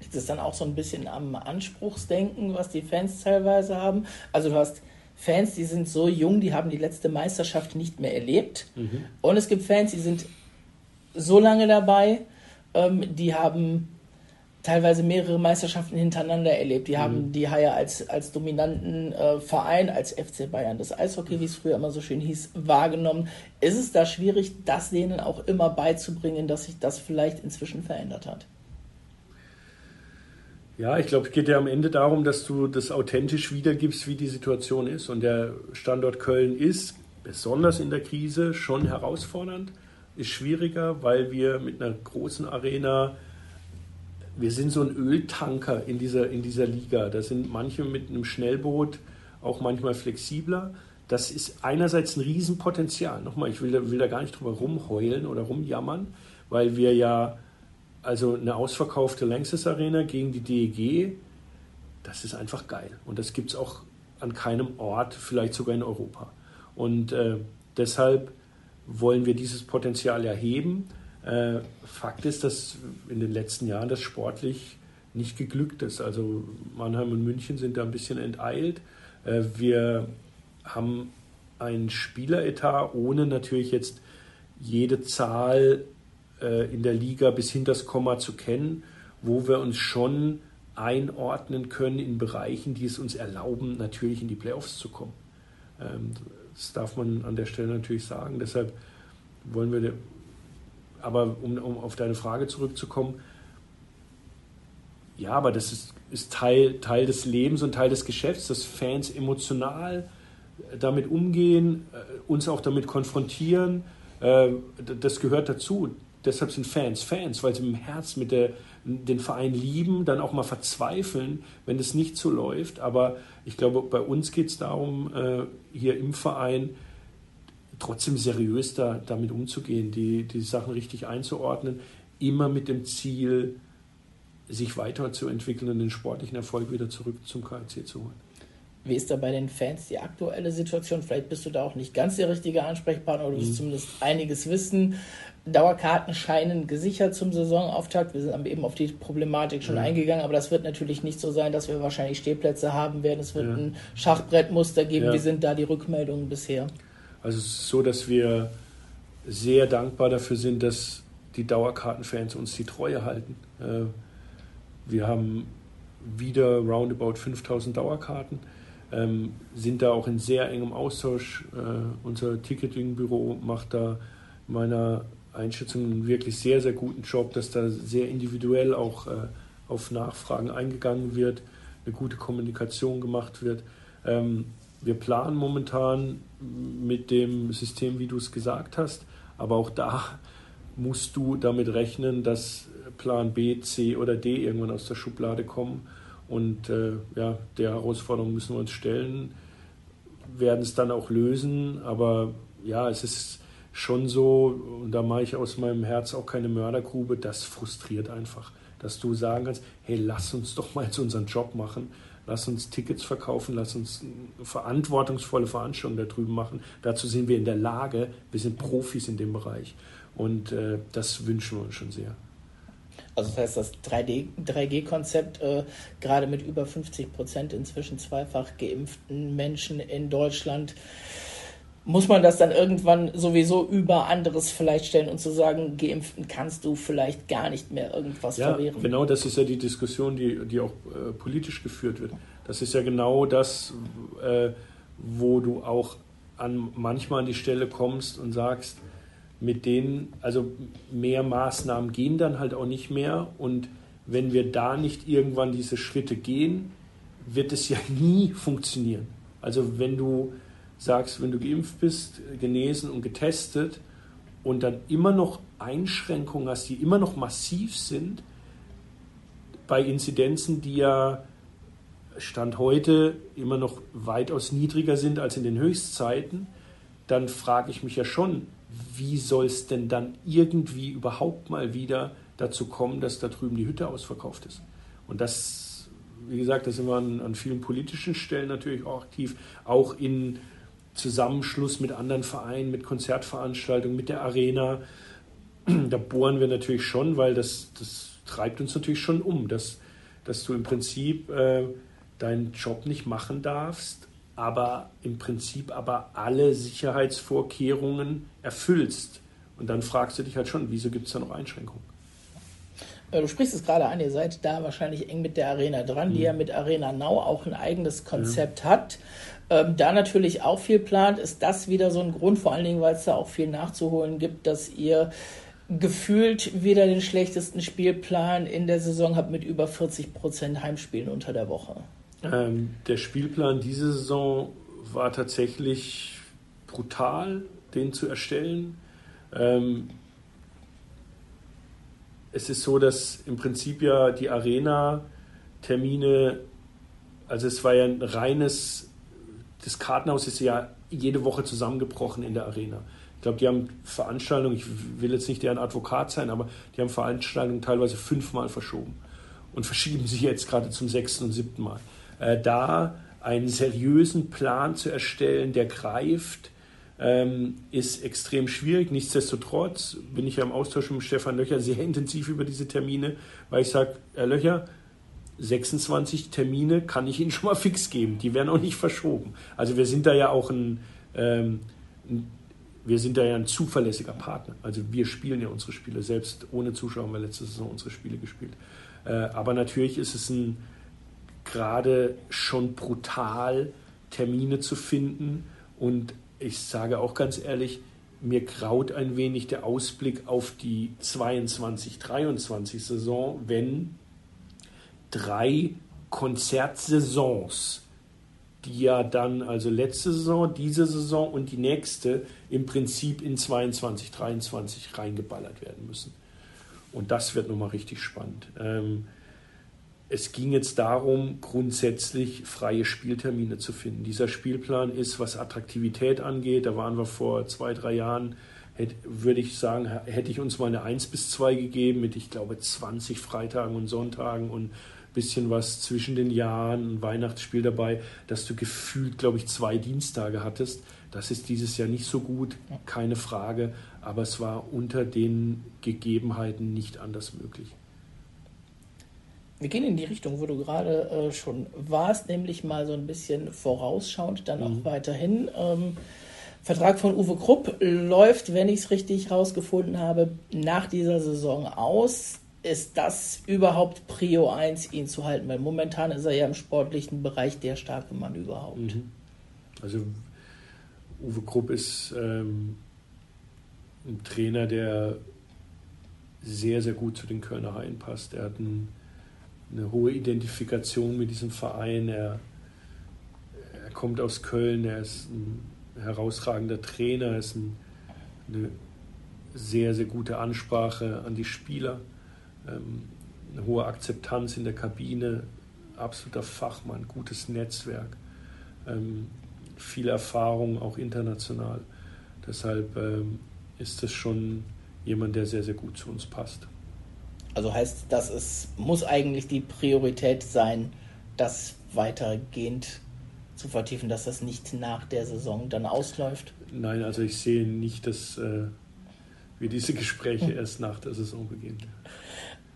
Ist das dann auch so ein bisschen am Anspruchsdenken, was die Fans teilweise haben? Also du hast Fans, die sind so jung, die haben die letzte Meisterschaft nicht mehr erlebt. Mhm. Und es gibt Fans, die sind so lange dabei, ähm, die haben teilweise mehrere Meisterschaften hintereinander erlebt. Die mhm. haben die Haie als, als dominanten äh, Verein, als FC Bayern, das Eishockey, wie es früher immer so schön hieß, wahrgenommen. Ist es da schwierig, das denen auch immer beizubringen, dass sich das vielleicht inzwischen verändert hat? Ja, ich glaube, es geht ja am Ende darum, dass du das authentisch wiedergibst, wie die Situation ist. Und der Standort Köln ist, besonders in der Krise, schon herausfordernd, ist schwieriger, weil wir mit einer großen Arena wir sind so ein Öltanker in dieser, in dieser Liga. Da sind manche mit einem Schnellboot auch manchmal flexibler. Das ist einerseits ein Riesenpotenzial. Nochmal, ich will da, will da gar nicht drüber rumheulen oder rumjammern, weil wir ja, also eine ausverkaufte Lanxess Arena gegen die DEG, das ist einfach geil. Und das gibt es auch an keinem Ort, vielleicht sogar in Europa. Und äh, deshalb wollen wir dieses Potenzial erheben. Äh, Fakt ist, dass in den letzten Jahren das sportlich nicht geglückt ist. Also Mannheim und München sind da ein bisschen enteilt. Äh, wir haben ein Spieleretat, ohne natürlich jetzt jede Zahl äh, in der Liga bis hinter das Komma zu kennen, wo wir uns schon einordnen können in Bereichen, die es uns erlauben, natürlich in die Playoffs zu kommen. Ähm, das darf man an der Stelle natürlich sagen. Deshalb wollen wir, aber um, um auf deine Frage zurückzukommen, ja, aber das ist, ist Teil, Teil des Lebens und Teil des Geschäfts, dass Fans emotional damit umgehen, äh, uns auch damit konfrontieren. Äh, das gehört dazu. Deshalb sind Fans Fans, weil sie im Herz mit der, den Verein lieben, dann auch mal verzweifeln, wenn es nicht so läuft. Aber ich glaube, bei uns geht es darum, äh, hier im Verein trotzdem seriös da, damit umzugehen, die, die Sachen richtig einzuordnen, immer mit dem Ziel, sich weiterzuentwickeln und den sportlichen Erfolg wieder zurück zum KC zu holen. Wie ist da bei den Fans die aktuelle Situation? Vielleicht bist du da auch nicht ganz der richtige Ansprechpartner oder du mhm. zumindest einiges wissen. Dauerkarten scheinen gesichert zum Saisonauftakt. Wir sind eben auf die Problematik schon ja. eingegangen, aber das wird natürlich nicht so sein, dass wir wahrscheinlich Stehplätze haben werden. Es wird ja. ein Schachbrettmuster geben. Ja. Wie sind da die Rückmeldungen bisher? Also es ist so, dass wir sehr dankbar dafür sind, dass die Dauerkartenfans uns die Treue halten. Äh, wir haben wieder roundabout 5000 Dauerkarten ähm, sind da auch in sehr engem Austausch. Äh, unser Ticketing-Büro macht da meiner Einschätzung einen wirklich sehr, sehr guten Job, dass da sehr individuell auch äh, auf Nachfragen eingegangen wird, eine gute Kommunikation gemacht wird. Wir planen momentan mit dem System, wie du es gesagt hast, aber auch da musst du damit rechnen, dass Plan B, C oder D irgendwann aus der Schublade kommen und äh, ja, der Herausforderung müssen wir uns stellen, werden es dann auch lösen. Aber ja, es ist schon so, und da mache ich aus meinem Herz auch keine Mördergrube, das frustriert einfach. Dass du sagen kannst, hey, lass uns doch mal jetzt unseren Job machen, lass uns Tickets verkaufen, lass uns verantwortungsvolle Veranstaltung da drüben machen. Dazu sind wir in der Lage, wir sind Profis in dem Bereich. Und äh, das wünschen wir uns schon sehr. Also das heißt, das 3G-Konzept, äh, gerade mit über 50 Prozent inzwischen zweifach geimpften Menschen in Deutschland, muss man das dann irgendwann sowieso über anderes vielleicht stellen und zu sagen, Geimpften kannst du vielleicht gar nicht mehr irgendwas ja, verwehren. Genau, das ist ja die Diskussion, die, die auch äh, politisch geführt wird. Das ist ja genau das, äh, wo du auch an, manchmal an die Stelle kommst und sagst, mit denen, also mehr Maßnahmen gehen dann halt auch nicht mehr. Und wenn wir da nicht irgendwann diese Schritte gehen, wird es ja nie funktionieren. Also wenn du sagst, wenn du geimpft bist, genesen und getestet und dann immer noch Einschränkungen hast, die immer noch massiv sind, bei Inzidenzen, die ja Stand heute immer noch weitaus niedriger sind als in den Höchstzeiten, dann frage ich mich ja schon, wie soll es denn dann irgendwie überhaupt mal wieder dazu kommen, dass da drüben die Hütte ausverkauft ist? Und das, wie gesagt, da sind wir an, an vielen politischen Stellen natürlich auch aktiv, auch in Zusammenschluss mit anderen Vereinen, mit Konzertveranstaltungen, mit der Arena. Da bohren wir natürlich schon, weil das, das treibt uns natürlich schon um, dass, dass du im Prinzip äh, deinen Job nicht machen darfst, aber im Prinzip aber alle Sicherheitsvorkehrungen erfüllst. Und dann fragst du dich halt schon, wieso gibt es da noch Einschränkungen? Äh, du sprichst es gerade an, ihr seid da wahrscheinlich eng mit der Arena dran, mhm. die ja mit Arena Now auch ein eigenes Konzept ja. hat. Ähm, da natürlich auch viel plant, ist das wieder so ein Grund, vor allen Dingen, weil es da auch viel nachzuholen gibt, dass ihr gefühlt wieder den schlechtesten Spielplan in der Saison habt mit über 40 Prozent Heimspielen unter der Woche. Ähm, der Spielplan diese Saison war tatsächlich brutal, den zu erstellen. Ähm, es ist so, dass im Prinzip ja die Arena-Termine, also es war ja ein reines, das Kartenhaus ist ja jede Woche zusammengebrochen in der Arena. Ich glaube, die haben Veranstaltungen, ich will jetzt nicht deren Advokat sein, aber die haben Veranstaltungen teilweise fünfmal verschoben und verschieben sich jetzt gerade zum sechsten und siebten Mal. Äh, da einen seriösen Plan zu erstellen, der greift, ähm, ist extrem schwierig. Nichtsdestotrotz bin ich ja im Austausch mit Stefan Löcher sehr intensiv über diese Termine, weil ich sage, Herr Löcher, 26 Termine kann ich Ihnen schon mal fix geben. Die werden auch nicht verschoben. Also wir sind da ja auch ein, ähm, wir sind da ja ein zuverlässiger Partner. Also wir spielen ja unsere Spiele. Selbst ohne Zuschauer haben wir letzte Saison unsere Spiele gespielt. Äh, aber natürlich ist es ein gerade schon brutal, Termine zu finden. Und ich sage auch ganz ehrlich, mir graut ein wenig der Ausblick auf die 22-23 Saison, wenn drei Konzertsaisons, die ja dann also letzte Saison, diese Saison und die nächste im Prinzip in 22, 23 reingeballert werden müssen. Und das wird nochmal richtig spannend. Ähm, es ging jetzt darum, grundsätzlich freie Spieltermine zu finden. Dieser Spielplan ist, was Attraktivität angeht, da waren wir vor zwei, drei Jahren, hätte, würde ich sagen, hätte ich uns mal eine 1 bis 2 gegeben mit, ich glaube, 20 Freitagen und Sonntagen und bisschen was zwischen den Jahren, ein Weihnachtsspiel dabei, dass du gefühlt, glaube ich, zwei Dienstage hattest. Das ist dieses Jahr nicht so gut, keine Frage, aber es war unter den Gegebenheiten nicht anders möglich wir gehen in die Richtung, wo du gerade äh, schon warst, nämlich mal so ein bisschen vorausschauend, dann mhm. auch weiterhin. Ähm, Vertrag von Uwe Krupp läuft, wenn ich es richtig herausgefunden habe, nach dieser Saison aus. Ist das überhaupt Prio 1, ihn zu halten? Weil momentan ist er ja im sportlichen Bereich der starke Mann überhaupt. Mhm. Also Uwe Krupp ist ähm, ein Trainer, der sehr, sehr gut zu den Kölner Haien passt. Er hat einen eine hohe Identifikation mit diesem Verein. Er, er kommt aus Köln, er ist ein herausragender Trainer, er ist ein, eine sehr, sehr gute Ansprache an die Spieler, eine hohe Akzeptanz in der Kabine, absoluter Fachmann, gutes Netzwerk, ähm, viel Erfahrung auch international. Deshalb ähm, ist das schon jemand, der sehr, sehr gut zu uns passt. Also heißt das, es muss eigentlich die Priorität sein, das weitergehend zu vertiefen, dass das nicht nach der Saison dann ausläuft? Nein, also ich sehe nicht, dass äh, wir diese Gespräche erst nach der Saison beginnen.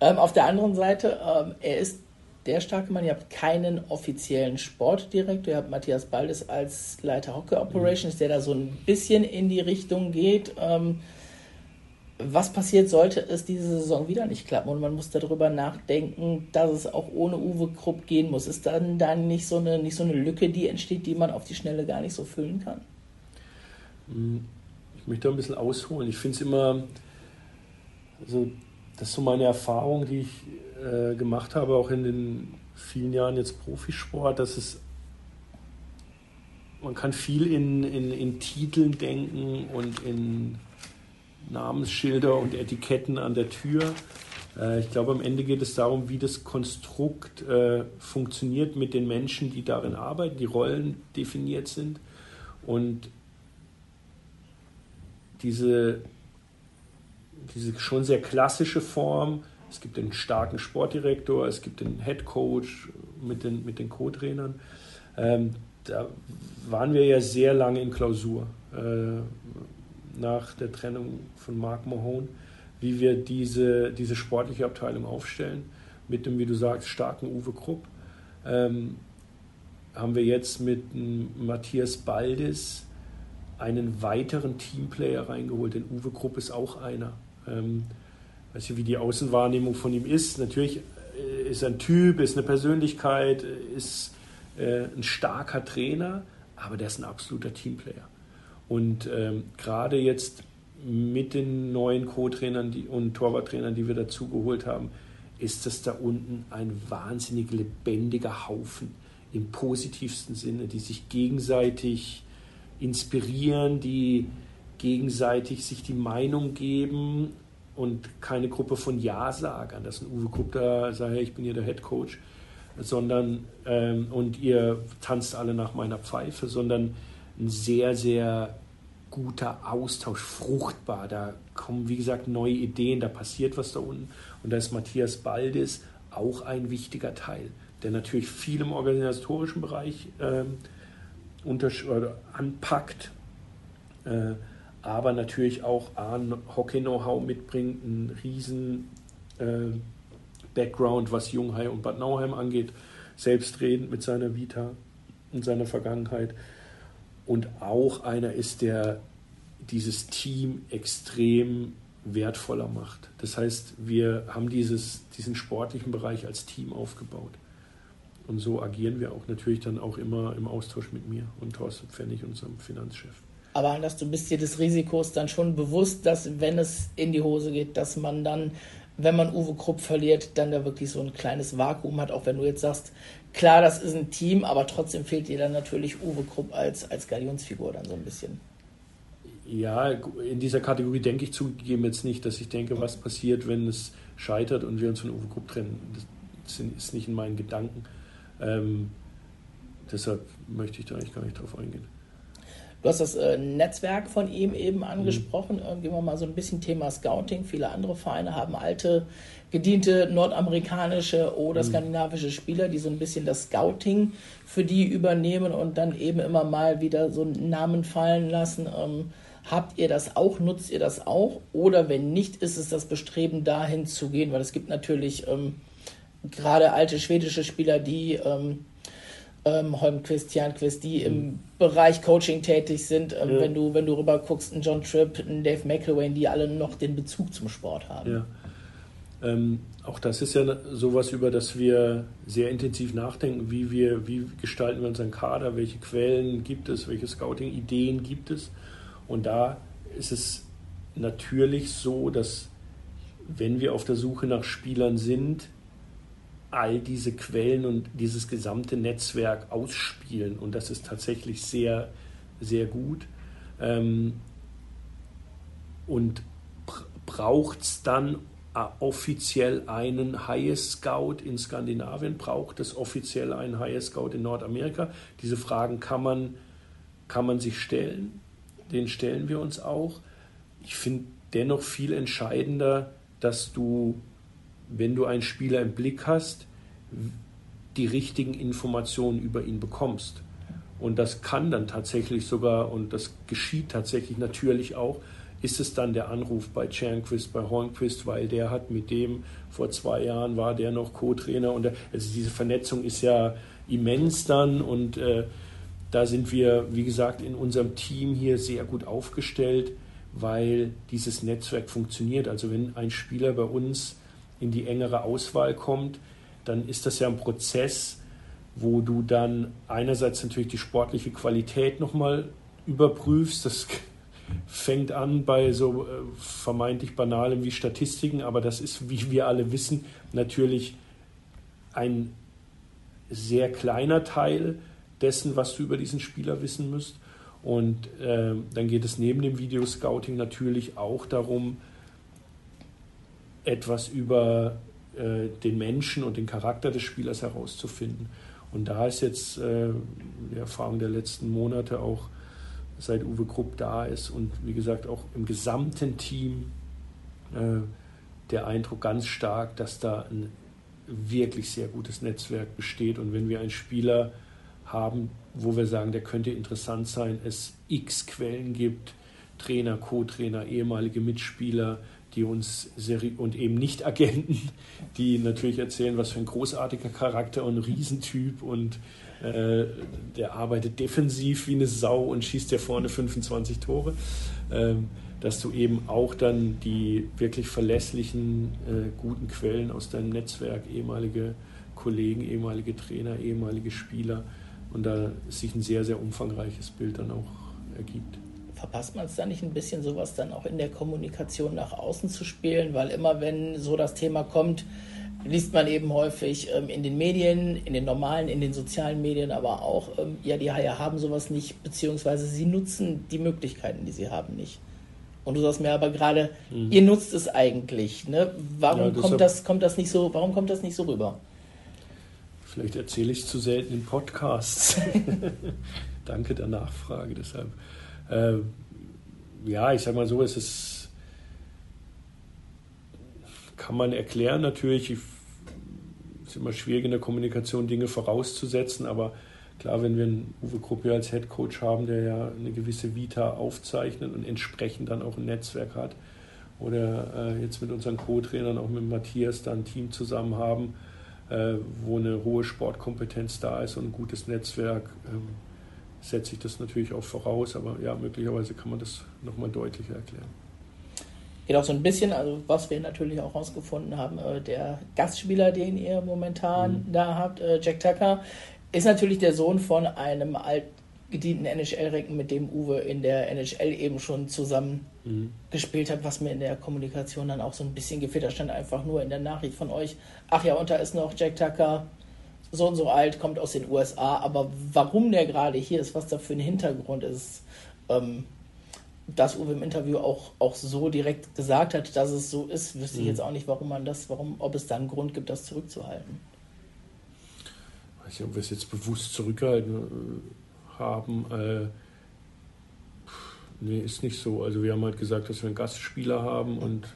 Ähm, auf der anderen Seite, ähm, er ist der starke Mann. Ihr habt keinen offiziellen Sportdirektor. Ihr habt Matthias Baldes als Leiter Hockey Operations, der da so ein bisschen in die Richtung geht. Ähm, was passiert, sollte es diese Saison wieder nicht klappen und man muss darüber nachdenken, dass es auch ohne Uwe Krupp gehen muss. Ist dann dann nicht so eine, nicht so eine Lücke, die entsteht, die man auf die Schnelle gar nicht so füllen kann? Hm, ich möchte da ein bisschen ausholen. Ich finde es immer, also das ist so meine Erfahrung, die ich äh, gemacht habe, auch in den vielen Jahren jetzt Profisport, dass es man kann viel in, in, in Titeln denken und in Namensschilder und Etiketten an der Tür. Äh, ich glaube, am Ende geht es darum, wie das Konstrukt äh, funktioniert mit den Menschen, die darin arbeiten, die Rollen definiert sind. Und diese, diese schon sehr klassische Form, es gibt einen starken Sportdirektor, es gibt den Head Coach mit den, mit den Co-Trainern. Ähm, da waren wir ja sehr lange in Klausur. Äh, nach der Trennung von Mark Mahone, wie wir diese, diese sportliche Abteilung aufstellen. Mit dem, wie du sagst, starken Uwe Krupp. Ähm, haben wir jetzt mit Matthias Baldis einen weiteren Teamplayer reingeholt, denn Uwe Krupp ist auch einer. Ähm, weiß nicht, wie die Außenwahrnehmung von ihm ist. Natürlich äh, ist er ein Typ, ist eine Persönlichkeit, ist äh, ein starker Trainer, aber der ist ein absoluter Teamplayer. Und ähm, gerade jetzt mit den neuen Co-Trainern und Torwarttrainern, die wir dazu geholt haben, ist das da unten ein wahnsinnig lebendiger Haufen im positivsten Sinne, die sich gegenseitig inspirieren, die gegenseitig sich die Meinung geben und keine Gruppe von Ja-Sagern, dass ein Uwe Kupp da sagt, ich bin hier der Head Coach, sondern ähm, und ihr tanzt alle nach meiner Pfeife, sondern ein sehr, sehr guter Austausch, fruchtbar. Da kommen, wie gesagt, neue Ideen, da passiert was da unten. Und da ist Matthias Baldis auch ein wichtiger Teil. der natürlich viel im organisatorischen Bereich ähm, anpackt, äh, aber natürlich auch ein Hockey-Know-how mitbringt, einen riesen äh, Background, was Junghai und Bad Nauheim angeht, selbstredend mit seiner Vita und seiner Vergangenheit. Und auch einer ist, der dieses Team extrem wertvoller macht. Das heißt, wir haben dieses, diesen sportlichen Bereich als Team aufgebaut. Und so agieren wir auch natürlich dann auch immer im Austausch mit mir und Thorsten Pfennig, unserem Finanzchef. Aber dass du bist dir des Risikos dann schon bewusst, dass wenn es in die Hose geht, dass man dann, wenn man Uwe Krupp verliert, dann da wirklich so ein kleines Vakuum hat, auch wenn du jetzt sagst, klar, das ist ein Team, aber trotzdem fehlt dir dann natürlich Uwe Krupp als, als Galionsfigur dann so ein bisschen. Ja, in dieser Kategorie denke ich zugegeben jetzt nicht, dass ich denke, was passiert, wenn es scheitert und wir uns von Uwe Krupp trennen. Das ist nicht in meinen Gedanken. Ähm, deshalb möchte ich da eigentlich gar nicht drauf eingehen. Du hast das äh, Netzwerk von ihm eben angesprochen. Mhm. Gehen wir mal so ein bisschen Thema Scouting. Viele andere Vereine haben alte, gediente nordamerikanische oder mhm. skandinavische Spieler, die so ein bisschen das Scouting für die übernehmen und dann eben immer mal wieder so einen Namen fallen lassen. Ähm, Habt ihr das auch? Nutzt ihr das auch? Oder wenn nicht, ist es das Bestreben, dahin zu gehen? Weil es gibt natürlich ähm, gerade alte schwedische Spieler, die ähm, ähm, Holmquist, Janquist, die im mhm. Bereich Coaching tätig sind. Ähm, ja. Wenn du wenn du rüber guckst, ein John Tripp, ein Dave McElwain, die alle noch den Bezug zum Sport haben. Ja. Ähm, auch das ist ja sowas, über das wir sehr intensiv nachdenken, wie wir, wie gestalten wir unseren Kader, welche Quellen gibt es, welche Scouting-Ideen gibt es. Und da ist es natürlich so, dass wenn wir auf der Suche nach Spielern sind, all diese Quellen und dieses gesamte Netzwerk ausspielen. Und das ist tatsächlich sehr, sehr gut. Ähm, und braucht es dann äh, offiziell einen Highest Scout in Skandinavien? Braucht es offiziell einen Highest Scout in Nordamerika? Diese Fragen kann man, kann man sich stellen den stellen wir uns auch. Ich finde dennoch viel entscheidender, dass du, wenn du einen Spieler im Blick hast, die richtigen Informationen über ihn bekommst. Und das kann dann tatsächlich sogar, und das geschieht tatsächlich natürlich auch, ist es dann der Anruf bei Chernquist, bei Hornquist, weil der hat mit dem vor zwei Jahren war der noch Co-Trainer und der, also diese Vernetzung ist ja immens dann und äh, da sind wir, wie gesagt, in unserem Team hier sehr gut aufgestellt, weil dieses Netzwerk funktioniert. Also wenn ein Spieler bei uns in die engere Auswahl kommt, dann ist das ja ein Prozess, wo du dann einerseits natürlich die sportliche Qualität nochmal überprüfst. Das fängt an bei so äh, vermeintlich banalem wie Statistiken, aber das ist, wie wir alle wissen, natürlich ein sehr kleiner Teil dessen, was du über diesen Spieler wissen müsst. Und äh, dann geht es neben dem Videoscouting natürlich auch darum, etwas über äh, den Menschen und den Charakter des Spielers herauszufinden. Und da ist jetzt äh, die Erfahrung der letzten Monate auch, seit Uwe Krupp da ist und wie gesagt auch im gesamten Team äh, der Eindruck ganz stark, dass da ein wirklich sehr gutes Netzwerk besteht. Und wenn wir einen Spieler haben, wo wir sagen, der könnte interessant sein, es x Quellen gibt, Trainer, Co-Trainer, ehemalige Mitspieler, die uns und eben nicht Agenten, die natürlich erzählen, was für ein großartiger Charakter und Riesentyp und äh, der arbeitet defensiv wie eine Sau und schießt ja vorne 25 Tore, ähm, dass du eben auch dann die wirklich verlässlichen, äh, guten Quellen aus deinem Netzwerk, ehemalige Kollegen, ehemalige Trainer, ehemalige Spieler, und da sich ein sehr, sehr umfangreiches Bild dann auch ergibt. Verpasst man es da nicht ein bisschen, sowas dann auch in der Kommunikation nach außen zu spielen? Weil immer, wenn so das Thema kommt, liest man eben häufig ähm, in den Medien, in den normalen, in den sozialen Medien, aber auch, ähm, ja, die Haie haben sowas nicht, beziehungsweise sie nutzen die Möglichkeiten, die sie haben, nicht. Und du sagst mir aber gerade, mhm. ihr nutzt es eigentlich. Ne? Warum ja, kommt, das, kommt das nicht so, warum kommt das nicht so rüber? Vielleicht erzähle ich zu selten in Podcasts. Danke der Nachfrage deshalb. Äh, ja, ich sage mal so, es ist, kann man erklären natürlich. ist immer schwierig in der Kommunikation Dinge vorauszusetzen, aber klar, wenn wir einen Uwe Krupp als Head Coach haben, der ja eine gewisse Vita aufzeichnet und entsprechend dann auch ein Netzwerk hat, oder äh, jetzt mit unseren Co-Trainern, auch mit Matthias, da ein Team zusammen haben, äh, wo eine hohe Sportkompetenz da ist und ein gutes Netzwerk, ähm, setze ich das natürlich auch voraus, aber ja, möglicherweise kann man das nochmal deutlicher erklären geht auch so ein bisschen, also was wir natürlich auch rausgefunden haben, äh, der Gastspieler, den ihr momentan mhm. da habt, äh, Jack Tucker, ist natürlich der Sohn von einem altgedienten NHL-Recken, mit dem Uwe in der NHL eben schon zusammen mhm. gespielt hat, was mir in der Kommunikation dann auch so ein bisschen gefehlt. Da stand einfach nur in der Nachricht von euch, ach ja, und da ist noch Jack Tucker, so und so alt, kommt aus den USA, aber warum der gerade hier ist, was da für ein Hintergrund ist, ähm, dass Uwe im Interview auch, auch so direkt gesagt hat, dass es so ist, wüsste mhm. ich jetzt auch nicht, warum man das, warum, ob es da einen Grund gibt, das zurückzuhalten. Ich weiß nicht, ob wir es jetzt bewusst zurückgehalten äh, haben. Äh, nee, ist nicht so. Also wir haben halt gesagt, dass wir einen Gastspieler haben und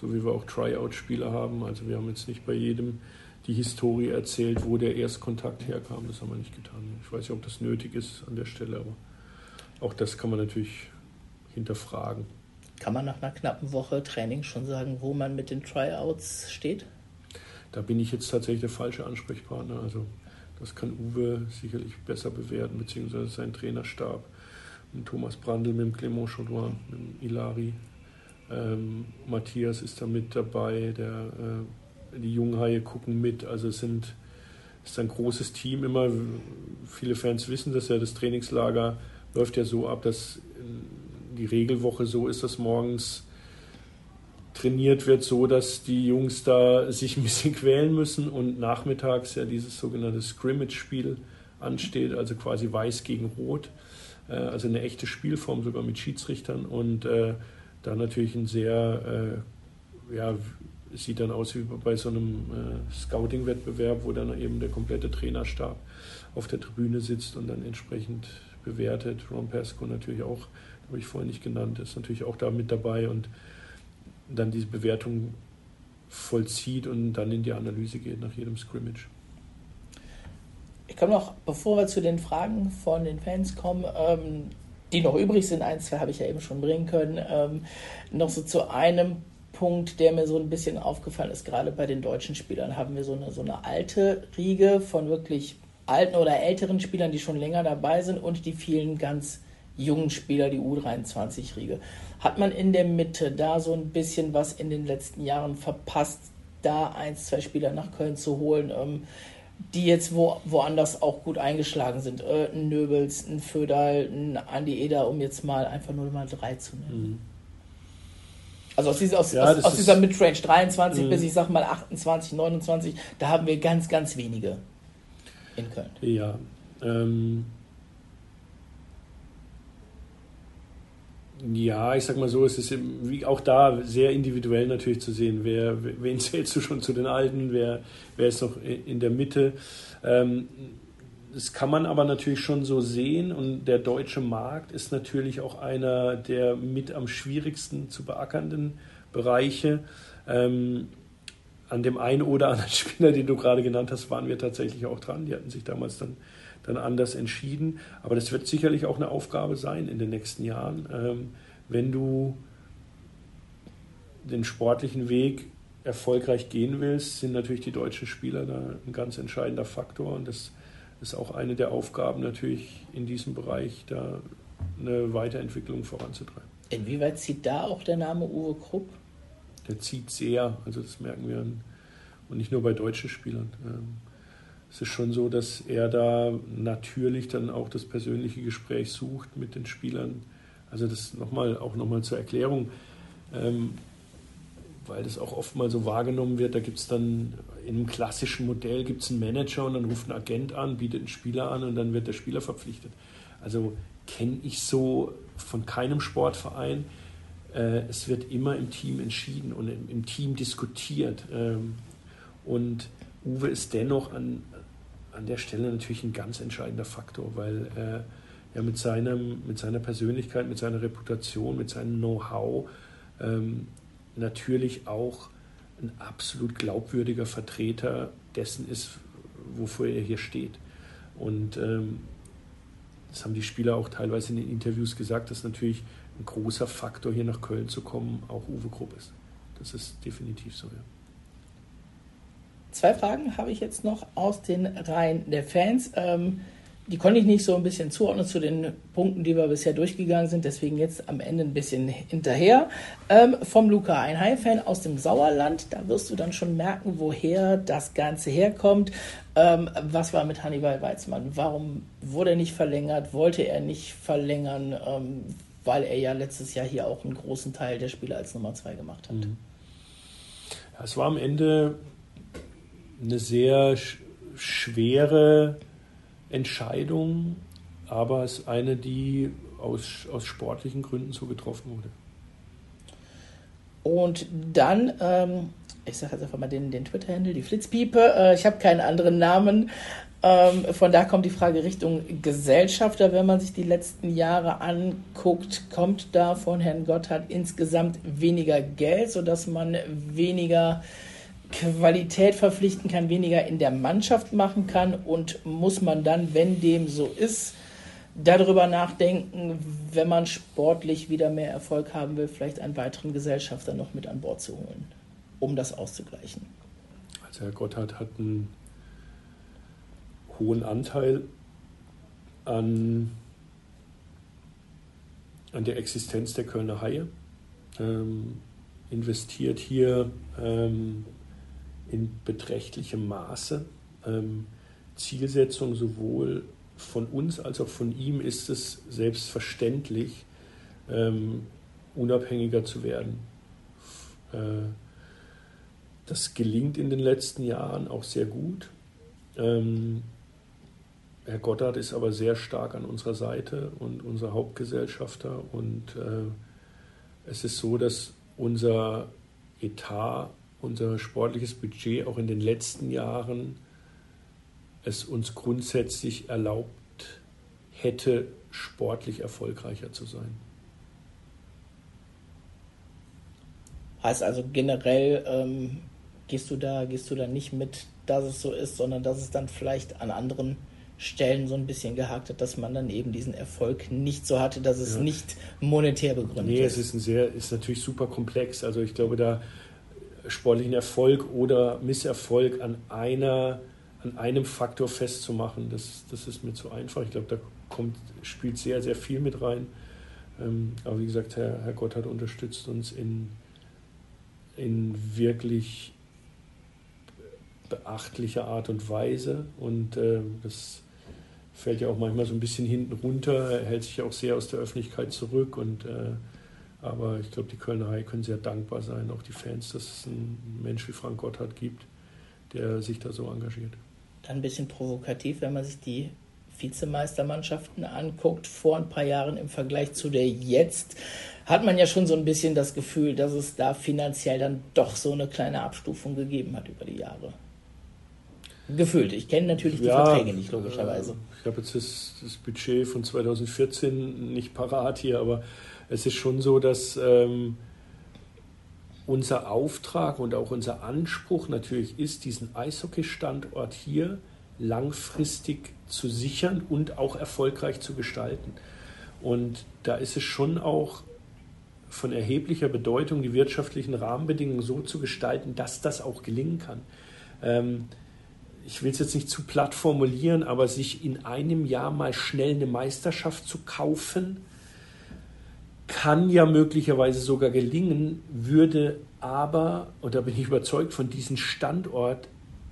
so wie wir auch Tryout-Spieler haben. Also wir haben jetzt nicht bei jedem die Historie erzählt, wo der Erstkontakt herkam. Das haben wir nicht getan. Ich weiß nicht, ob das nötig ist an der Stelle, aber auch das kann man natürlich hinterfragen. Kann man nach einer knappen Woche Training schon sagen, wo man mit den Tryouts steht? Da bin ich jetzt tatsächlich der falsche Ansprechpartner. Also das kann Uwe sicherlich besser bewerten, beziehungsweise sein Trainerstab. Mit Thomas Brandl, mit dem Clément Chaudroin, mit dem Ilari. Ähm, Matthias ist da mit dabei, der, äh, die Junghaie gucken mit. Also es sind, ist ein großes Team immer. Viele Fans wissen dass ja, das Trainingslager läuft ja so ab, dass die Regelwoche so ist, dass morgens trainiert wird, so dass die Jungs da sich ein bisschen quälen müssen und nachmittags ja dieses sogenannte Scrimmage-Spiel ansteht, also quasi weiß gegen rot, äh, also eine echte Spielform sogar mit Schiedsrichtern und äh, da natürlich ein sehr, äh, ja, sieht dann aus wie bei so einem äh, Scouting-Wettbewerb, wo dann eben der komplette Trainerstab auf der Tribüne sitzt und dann entsprechend bewertet. Ron Pasco natürlich auch habe ich vorhin nicht genannt, ist natürlich auch da mit dabei und dann diese Bewertung vollzieht und dann in die Analyse geht nach jedem Scrimmage. Ich komme noch, bevor wir zu den Fragen von den Fans kommen, ähm, die noch übrig sind, ein, zwei habe ich ja eben schon bringen können, ähm, noch so zu einem Punkt, der mir so ein bisschen aufgefallen ist, gerade bei den deutschen Spielern haben wir so eine, so eine alte Riege von wirklich alten oder älteren Spielern, die schon länger dabei sind und die vielen ganz jungen Spieler, die U23-Riege. Hat man in der Mitte da so ein bisschen was in den letzten Jahren verpasst, da ein, zwei Spieler nach Köln zu holen, ähm, die jetzt wo, woanders auch gut eingeschlagen sind? Äh, ein Nöbels, ein Föderl, ein Andi Eder, um jetzt mal einfach nur mal drei zu nennen. Mhm. Also aus dieser, aus, ja, aus, aus dieser Midrange 23 mhm. bis ich sag mal 28, 29, da haben wir ganz, ganz wenige in Köln. Ja, ähm, Ja, ich sag mal so, es ist auch da sehr individuell natürlich zu sehen, wer, wen zählst du schon zu den Alten, wer, wer ist noch in der Mitte. Ähm, das kann man aber natürlich schon so sehen und der deutsche Markt ist natürlich auch einer der mit am schwierigsten zu beackernden Bereiche. Ähm, an dem einen oder anderen Spieler, den du gerade genannt hast, waren wir tatsächlich auch dran. Die hatten sich damals dann dann anders entschieden. Aber das wird sicherlich auch eine Aufgabe sein in den nächsten Jahren, ähm, wenn du den sportlichen Weg erfolgreich gehen willst, sind natürlich die deutschen Spieler da ein ganz entscheidender Faktor und das ist auch eine der Aufgaben natürlich in diesem Bereich, da eine Weiterentwicklung voranzutreiben. Inwieweit zieht da auch der Name Uwe Krupp? Der zieht sehr, also das merken wir und nicht nur bei deutschen Spielern. Ähm, es ist schon so, dass er da natürlich dann auch das persönliche Gespräch sucht mit den Spielern. Also das nochmal, auch nochmal zur Erklärung, ähm, weil das auch oft mal so wahrgenommen wird, da gibt es dann in einem klassischen Modell gibt es einen Manager und dann ruft ein Agent an, bietet einen Spieler an und dann wird der Spieler verpflichtet. Also kenne ich so von keinem Sportverein. Äh, es wird immer im Team entschieden und im, im Team diskutiert. Ähm, und Uwe ist dennoch an, an der Stelle natürlich ein ganz entscheidender Faktor, weil äh, er mit, mit seiner Persönlichkeit, mit seiner Reputation, mit seinem Know-how ähm, natürlich auch ein absolut glaubwürdiger Vertreter dessen ist, wofür er hier steht. Und ähm, das haben die Spieler auch teilweise in den Interviews gesagt, dass natürlich ein großer Faktor, hier nach Köln zu kommen, auch Uwe Grupp ist. Das ist definitiv so, ja. Zwei Fragen habe ich jetzt noch aus den Reihen der Fans. Ähm, die konnte ich nicht so ein bisschen zuordnen zu den Punkten, die wir bisher durchgegangen sind. Deswegen jetzt am Ende ein bisschen hinterher. Ähm, vom Luca, ein Hai-Fan aus dem Sauerland. Da wirst du dann schon merken, woher das Ganze herkommt. Ähm, was war mit Hannibal Weizmann? Warum wurde er nicht verlängert? Wollte er nicht verlängern? Ähm, weil er ja letztes Jahr hier auch einen großen Teil der Spiele als Nummer zwei gemacht hat. Mhm. Ja, es war am Ende eine sehr sch schwere Entscheidung, aber es ist eine, die aus, aus sportlichen Gründen so getroffen wurde. Und dann, ähm, ich sage jetzt einfach mal den, den Twitter-Handle, die Flitzpiepe, äh, ich habe keinen anderen Namen. Ähm, von da kommt die Frage Richtung Gesellschafter. Wenn man sich die letzten Jahre anguckt, kommt da von Herrn Gotthard insgesamt weniger Geld, sodass man weniger Qualität verpflichten kann, weniger in der Mannschaft machen kann und muss man dann, wenn dem so ist, darüber nachdenken, wenn man sportlich wieder mehr Erfolg haben will, vielleicht einen weiteren Gesellschafter noch mit an Bord zu holen, um das auszugleichen. Also Herr Gotthard hat einen hohen Anteil an, an der Existenz der Kölner Haie, ähm, investiert hier ähm, in beträchtlichem Maße. Ähm, Zielsetzung sowohl von uns als auch von ihm ist es selbstverständlich, ähm, unabhängiger zu werden. Äh, das gelingt in den letzten Jahren auch sehr gut. Ähm, Herr Goddard ist aber sehr stark an unserer Seite und unser Hauptgesellschafter. Und äh, es ist so, dass unser Etat unser sportliches Budget auch in den letzten Jahren es uns grundsätzlich erlaubt hätte, sportlich erfolgreicher zu sein. Heißt also generell ähm, gehst du da gehst du da nicht mit, dass es so ist, sondern dass es dann vielleicht an anderen Stellen so ein bisschen gehakt hat, dass man dann eben diesen Erfolg nicht so hatte, dass es ja. nicht monetär begründet nee, ist. Nee, es ist ein sehr ist natürlich super komplex. Also ich glaube da sportlichen Erfolg oder Misserfolg an einer an einem Faktor festzumachen, das, das ist mir zu einfach. Ich glaube, da kommt, spielt sehr, sehr viel mit rein. Ähm, aber wie gesagt, Herr, Herr Gotthard unterstützt uns in, in wirklich beachtlicher Art und Weise. Und äh, das fällt ja auch manchmal so ein bisschen hinten runter. Er hält sich ja auch sehr aus der Öffentlichkeit zurück und äh, aber ich glaube, die Kölner Haie können sehr dankbar sein, auch die Fans, dass es einen Mensch wie Frank Gotthard gibt, der sich da so engagiert. Dann ein bisschen provokativ, wenn man sich die Vizemeistermannschaften anguckt, vor ein paar Jahren im Vergleich zu der jetzt, hat man ja schon so ein bisschen das Gefühl, dass es da finanziell dann doch so eine kleine Abstufung gegeben hat über die Jahre. Gefühlt. Ich kenne natürlich die ja, Verträge nicht, logischerweise. Ich habe jetzt das, das Budget von 2014 nicht parat hier, aber es ist schon so, dass ähm, unser Auftrag und auch unser Anspruch natürlich ist, diesen Eishockey-Standort hier langfristig zu sichern und auch erfolgreich zu gestalten. Und da ist es schon auch von erheblicher Bedeutung, die wirtschaftlichen Rahmenbedingungen so zu gestalten, dass das auch gelingen kann. Ähm, ich will es jetzt nicht zu platt formulieren, aber sich in einem Jahr mal schnell eine Meisterschaft zu kaufen, kann ja möglicherweise sogar gelingen, würde aber, und da bin ich überzeugt, von diesem Standort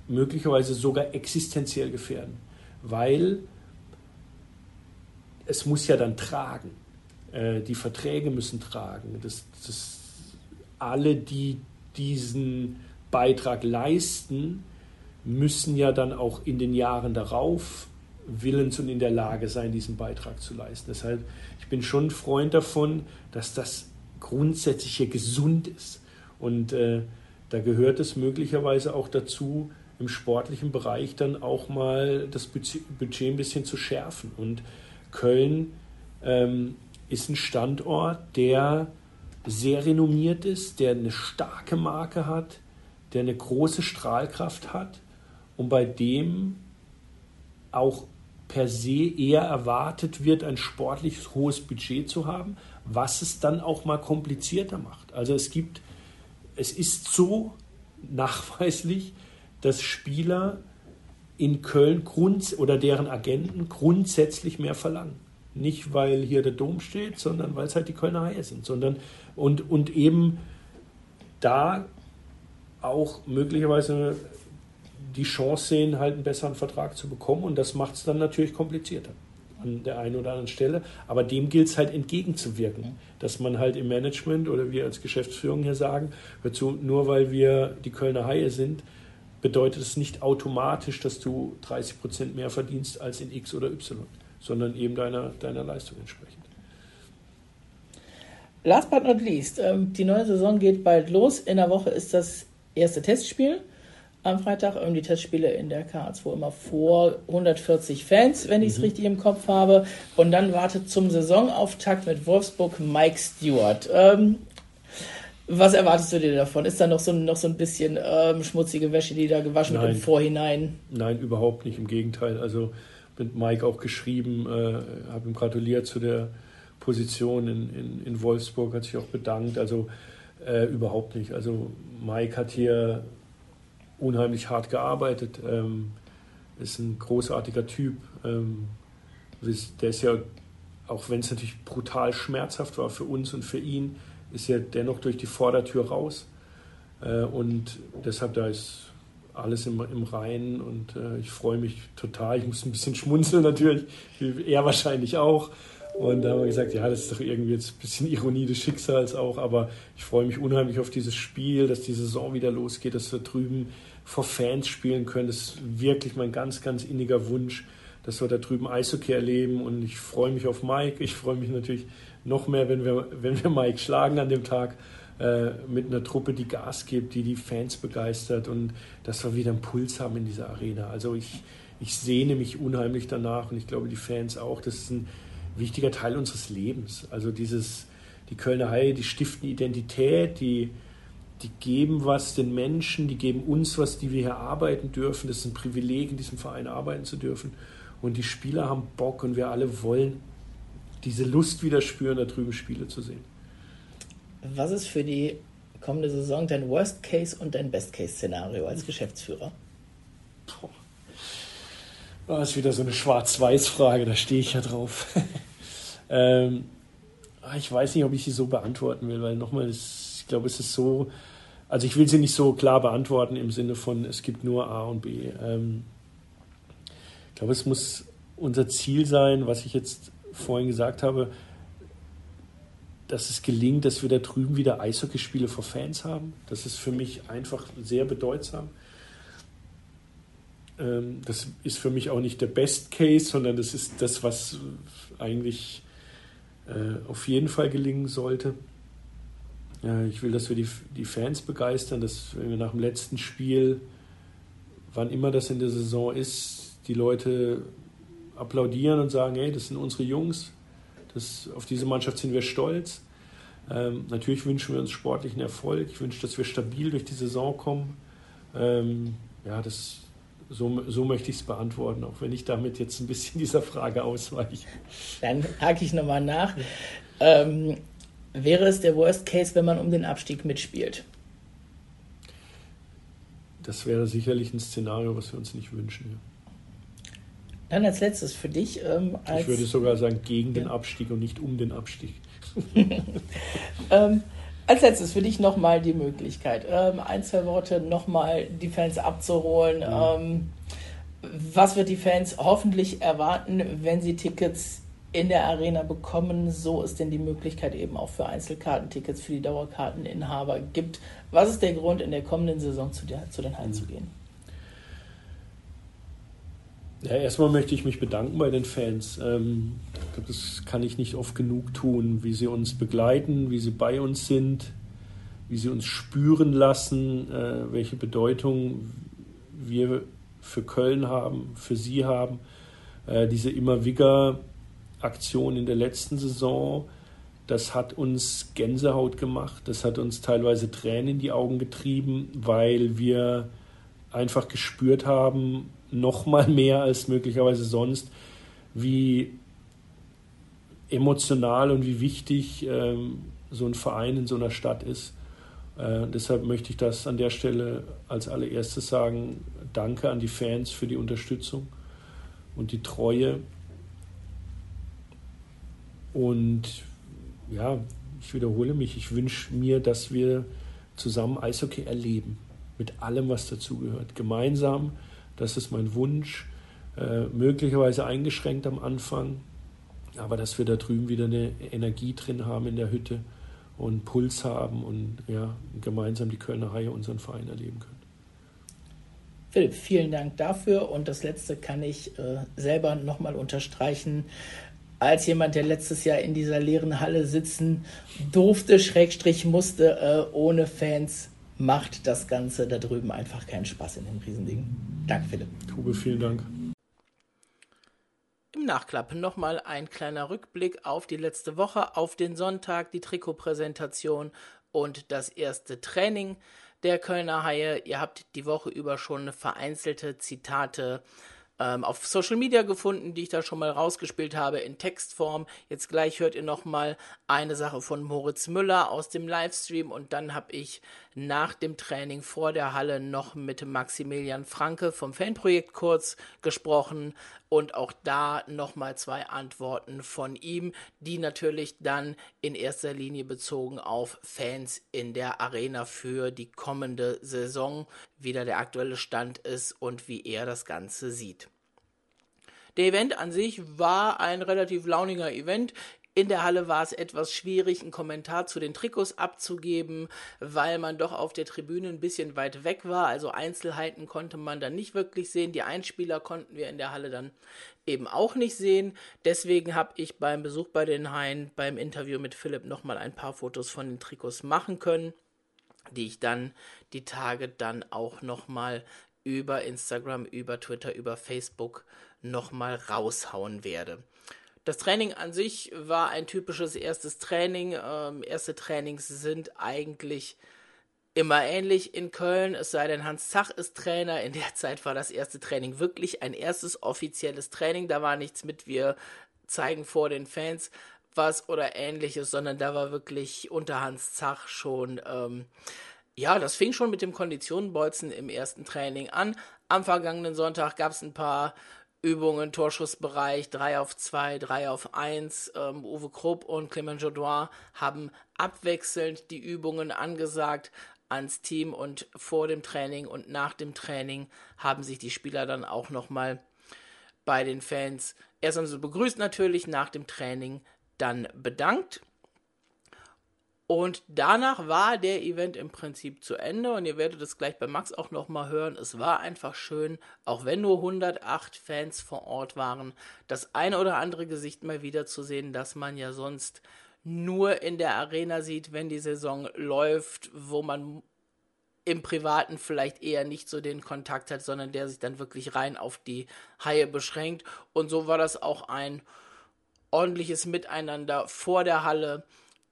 möglicherweise sogar existenziell gefährden, weil es muss ja dann tragen. Äh, die Verträge müssen tragen. Das, das, alle, die diesen Beitrag leisten, müssen ja dann auch in den Jahren darauf willens und in der Lage sein, diesen Beitrag zu leisten. Deshalb, ich bin schon ein Freund davon, dass das grundsätzlich hier gesund ist. Und äh, da gehört es möglicherweise auch dazu, im sportlichen Bereich dann auch mal das Budget ein bisschen zu schärfen. Und Köln ähm, ist ein Standort, der sehr renommiert ist, der eine starke Marke hat, der eine große Strahlkraft hat und bei dem auch per se eher erwartet wird, ein sportliches hohes Budget zu haben, was es dann auch mal komplizierter macht. Also es gibt, es ist so nachweislich, dass Spieler in Köln grund oder deren Agenten grundsätzlich mehr verlangen. Nicht, weil hier der Dom steht, sondern weil es halt die Kölner Haie sind. Sondern, und, und eben da auch möglicherweise die Chance sehen, halt einen besseren Vertrag zu bekommen. Und das macht es dann natürlich komplizierter an der einen oder anderen Stelle. Aber dem gilt es halt entgegenzuwirken, dass man halt im Management oder wir als Geschäftsführung hier sagen, dazu, nur weil wir die Kölner Haie sind, bedeutet es nicht automatisch, dass du 30 Prozent mehr verdienst als in X oder Y, sondern eben deiner, deiner Leistung entsprechend. Last but not least, ähm, die neue Saison geht bald los. In der Woche ist das erste Testspiel am Freitag. Ähm, die Testspiele in der Karlsruhe immer vor 140 Fans, wenn ich es mhm. richtig im Kopf habe. Und dann wartet zum Saisonauftakt mit Wolfsburg Mike Stewart. Ähm, was erwartest du dir davon? Ist da noch so, noch so ein bisschen ähm, schmutzige Wäsche, die da gewaschen Nein. wird im Vorhinein? Nein, überhaupt nicht. Im Gegenteil. Also mit Mike auch geschrieben, äh, habe ihm gratuliert zu der Position in, in, in Wolfsburg, hat sich auch bedankt. Also äh, überhaupt nicht. Also Mike hat hier unheimlich hart gearbeitet, ähm, ist ein großartiger Typ. Ähm, der ist ja, auch wenn es natürlich brutal schmerzhaft war für uns und für ihn, ist ja dennoch durch die Vordertür raus. Äh, und deshalb da ist alles im, im Reinen und äh, ich freue mich total. Ich muss ein bisschen schmunzeln natürlich, er wahrscheinlich auch. Und da haben wir gesagt, ja, das ist doch irgendwie jetzt ein bisschen Ironie des Schicksals auch, aber ich freue mich unheimlich auf dieses Spiel, dass die Saison wieder losgeht, dass wir drüben vor Fans spielen können. Das ist wirklich mein ganz, ganz inniger Wunsch, dass wir da drüben Eishockey erleben und ich freue mich auf Mike. Ich freue mich natürlich noch mehr, wenn wir, wenn wir Mike schlagen an dem Tag äh, mit einer Truppe, die Gas gibt, die die Fans begeistert und dass wir wieder einen Puls haben in dieser Arena. Also ich, ich sehne mich unheimlich danach und ich glaube die Fans auch. Das ist ein wichtiger Teil unseres Lebens. Also dieses, die Kölner Haie, die stiften Identität, die, die geben was den Menschen, die geben uns was, die wir hier arbeiten dürfen. Das ist ein Privileg, in diesem Verein arbeiten zu dürfen. Und die Spieler haben Bock und wir alle wollen diese Lust wieder spüren, da drüben Spiele zu sehen. Was ist für die kommende Saison dein Worst Case und dein Best Case Szenario als Geschäftsführer? Das ist wieder so eine Schwarz-Weiß-Frage, da stehe ich ja drauf. ähm, ah, ich weiß nicht, ob ich sie so beantworten will, weil nochmal, ich glaube, es ist so, also ich will sie nicht so klar beantworten im Sinne von, es gibt nur A und B. Ähm, ich glaube, es muss unser Ziel sein, was ich jetzt vorhin gesagt habe, dass es gelingt, dass wir da drüben wieder Eishockeyspiele vor Fans haben. Das ist für mich einfach sehr bedeutsam. Ähm, das ist für mich auch nicht der Best Case, sondern das ist das, was eigentlich äh, auf jeden Fall gelingen sollte. Ich will, dass wir die, die Fans begeistern, dass wir nach dem letzten Spiel, wann immer das in der Saison ist, die Leute applaudieren und sagen, hey, das sind unsere Jungs, das, auf diese Mannschaft sind wir stolz. Ähm, natürlich wünschen wir uns sportlichen Erfolg. Ich wünsche, dass wir stabil durch die Saison kommen. Ähm, ja, das, so, so möchte ich es beantworten, auch wenn ich damit jetzt ein bisschen dieser Frage ausweiche. Dann hake ich nochmal nach. Ähm, wäre es der Worst Case, wenn man um den Abstieg mitspielt? Das wäre sicherlich ein Szenario, was wir uns nicht wünschen. Ja. Dann als letztes für dich. Ähm, als ich würde sogar sagen, gegen ja. den Abstieg und nicht um den Abstieg. ähm, als letztes für dich nochmal die Möglichkeit, ähm, ein, zwei Worte nochmal die Fans abzuholen. Ja. Ähm, was wird die Fans hoffentlich erwarten, wenn sie Tickets in der Arena bekommen, so es denn die Möglichkeit eben auch für Einzelkartentickets für die Dauerkarteninhaber gibt. Was ist der Grund, in der kommenden Saison zu, der, zu den Hallen mhm. zu gehen? Ja, erstmal möchte ich mich bedanken bei den Fans. Glaube, das kann ich nicht oft genug tun, wie sie uns begleiten, wie sie bei uns sind, wie sie uns spüren lassen, äh, welche Bedeutung wir für Köln haben, für sie haben. Äh, diese immer Wigger Aktion in der letzten Saison, das hat uns Gänsehaut gemacht, das hat uns teilweise Tränen in die Augen getrieben, weil wir einfach gespürt haben, noch mal mehr als möglicherweise sonst, wie emotional und wie wichtig ähm, so ein Verein in so einer Stadt ist. Äh, deshalb möchte ich das an der Stelle als allererstes sagen. Danke an die Fans für die Unterstützung und die Treue. Und ja, ich wiederhole mich, ich wünsche mir, dass wir zusammen Eishockey erleben, mit allem, was dazugehört. Gemeinsam, das ist mein Wunsch, äh, möglicherweise eingeschränkt am Anfang, aber dass wir da drüben wieder eine Energie drin haben in der Hütte und Puls haben und ja, gemeinsam die Kölner Haie unseren Verein erleben können. Philipp, vielen Dank dafür. Und das letzte kann ich äh, selber nochmal unterstreichen. Als jemand, der letztes Jahr in dieser leeren Halle sitzen durfte, Schrägstrich musste, äh, ohne Fans, macht das Ganze da drüben einfach keinen Spaß in dem Riesending. Danke, Philipp. Tube, vielen Dank. Im Nachklapp nochmal ein kleiner Rückblick auf die letzte Woche, auf den Sonntag, die Trikotpräsentation und das erste Training der Kölner Haie. Ihr habt die Woche über schon vereinzelte Zitate ähm, auf Social Media gefunden, die ich da schon mal rausgespielt habe in Textform. Jetzt gleich hört ihr nochmal eine Sache von Moritz Müller aus dem Livestream und dann habe ich nach dem Training vor der Halle noch mit Maximilian Franke vom Fanprojekt kurz gesprochen und auch da nochmal zwei Antworten von ihm, die natürlich dann in erster Linie bezogen auf Fans in der Arena für die kommende Saison wieder der aktuelle Stand ist und wie er das Ganze sieht. Der Event an sich war ein relativ launiger Event. In der Halle war es etwas schwierig, einen Kommentar zu den Trikots abzugeben, weil man doch auf der Tribüne ein bisschen weit weg war. Also Einzelheiten konnte man dann nicht wirklich sehen. Die Einspieler konnten wir in der Halle dann eben auch nicht sehen. Deswegen habe ich beim Besuch bei den Haien, beim Interview mit Philipp nochmal ein paar Fotos von den Trikots machen können, die ich dann die Tage dann auch nochmal über Instagram, über Twitter, über Facebook nochmal raushauen werde. Das Training an sich war ein typisches erstes Training. Ähm, erste Trainings sind eigentlich immer ähnlich in Köln, es sei denn, Hans Zach ist Trainer. In der Zeit war das erste Training wirklich ein erstes offizielles Training. Da war nichts mit, wir zeigen vor den Fans was oder ähnliches, sondern da war wirklich unter Hans Zach schon, ähm, ja, das fing schon mit dem Konditionenbolzen im ersten Training an. Am vergangenen Sonntag gab es ein paar Übungen, Torschussbereich 3 auf 2, 3 auf 1. Ähm, Uwe Krupp und Clement Jodoin haben abwechselnd die Übungen angesagt ans Team und vor dem Training und nach dem Training haben sich die Spieler dann auch nochmal bei den Fans erst einmal so begrüßt natürlich, nach dem Training dann bedankt und danach war der Event im Prinzip zu Ende und ihr werdet es gleich bei Max auch nochmal hören. Es war einfach schön, auch wenn nur 108 Fans vor Ort waren, das eine oder andere Gesicht mal wieder zu sehen, das man ja sonst nur in der Arena sieht, wenn die Saison läuft, wo man im Privaten vielleicht eher nicht so den Kontakt hat, sondern der sich dann wirklich rein auf die Haie beschränkt. Und so war das auch ein ordentliches Miteinander vor der Halle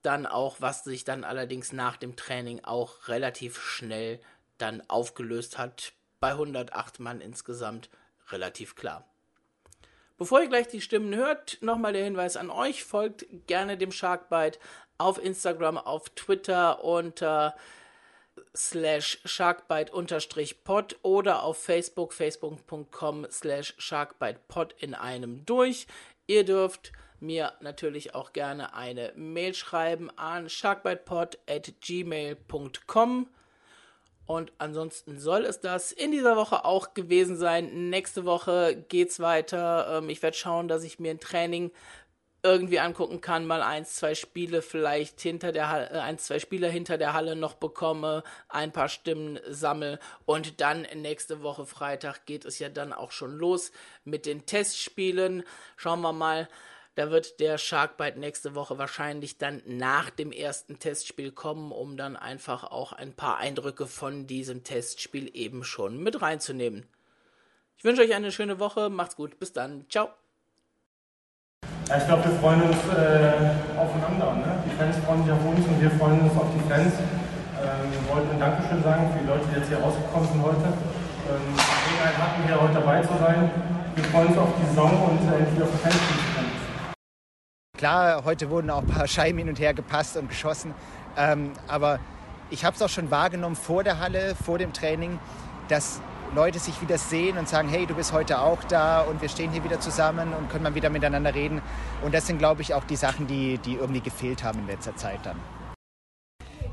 dann auch, was sich dann allerdings nach dem Training auch relativ schnell dann aufgelöst hat. Bei 108 Mann insgesamt relativ klar. Bevor ihr gleich die Stimmen hört, nochmal der Hinweis an euch. Folgt gerne dem Sharkbite auf Instagram, auf Twitter unter slash sharkbite-pod oder auf Facebook, facebook.com slash sharkbitepod in einem durch. Ihr dürft mir natürlich auch gerne eine Mail schreiben an sharkbitepod.gmail.com. Und ansonsten soll es das in dieser Woche auch gewesen sein. Nächste Woche geht's weiter. Ähm, ich werde schauen, dass ich mir ein Training irgendwie angucken kann, mal eins, zwei Spiele vielleicht hinter der Halle, äh, eins, zwei Spieler hinter der Halle noch bekomme, ein paar Stimmen sammle und dann nächste Woche Freitag geht es ja dann auch schon los mit den Testspielen. Schauen wir mal, da wird der Sharkbite nächste Woche wahrscheinlich dann nach dem ersten Testspiel kommen, um dann einfach auch ein paar Eindrücke von diesem Testspiel eben schon mit reinzunehmen. Ich wünsche euch eine schöne Woche, macht's gut, bis dann, ciao. Ja, ich glaube, wir freuen uns äh, aufeinander. Ne? Die Fans freuen sich auf uns und wir freuen uns auf die Fans. Ähm, wir wollten ein Dankeschön sagen für die Leute, die jetzt hier rausgekommen sind heute. Ähm, hatten, hier heute dabei zu sein. Wir freuen uns auf die Saison und äh, endlich auf die Fans. Klar, heute wurden auch ein paar Scheiben hin und her gepasst und geschossen. Ähm, aber ich habe es auch schon wahrgenommen vor der Halle, vor dem Training, dass Leute sich wieder sehen und sagen, hey, du bist heute auch da und wir stehen hier wieder zusammen und können mal wieder miteinander reden. Und das sind, glaube ich, auch die Sachen, die, die irgendwie gefehlt haben in letzter Zeit dann.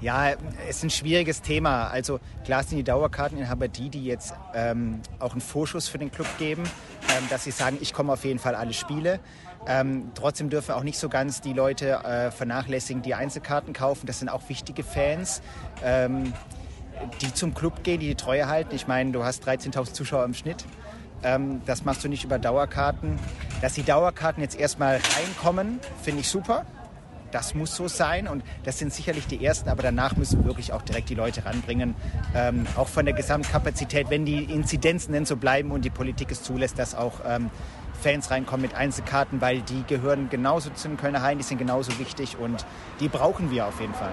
Ja, es ist ein schwieriges Thema. Also klar sind die Dauerkarteninhaber die, die jetzt ähm, auch einen Vorschuss für den Club geben, ähm, dass sie sagen, ich komme auf jeden Fall alle Spiele. Ähm, trotzdem dürfen auch nicht so ganz die Leute äh, vernachlässigen, die Einzelkarten kaufen. Das sind auch wichtige Fans. Ähm, die zum Club gehen, die die Treue halten. Ich meine, du hast 13.000 Zuschauer im Schnitt. Ähm, das machst du nicht über Dauerkarten. Dass die Dauerkarten jetzt erstmal reinkommen, finde ich super. Das muss so sein und das sind sicherlich die ersten, aber danach müssen wir wirklich auch direkt die Leute ranbringen. Ähm, auch von der Gesamtkapazität, wenn die Inzidenzen denn so bleiben und die Politik es zulässt, dass auch ähm, Fans reinkommen mit Einzelkarten, weil die gehören genauso zum Kölner Hain, die sind genauso wichtig und die brauchen wir auf jeden Fall.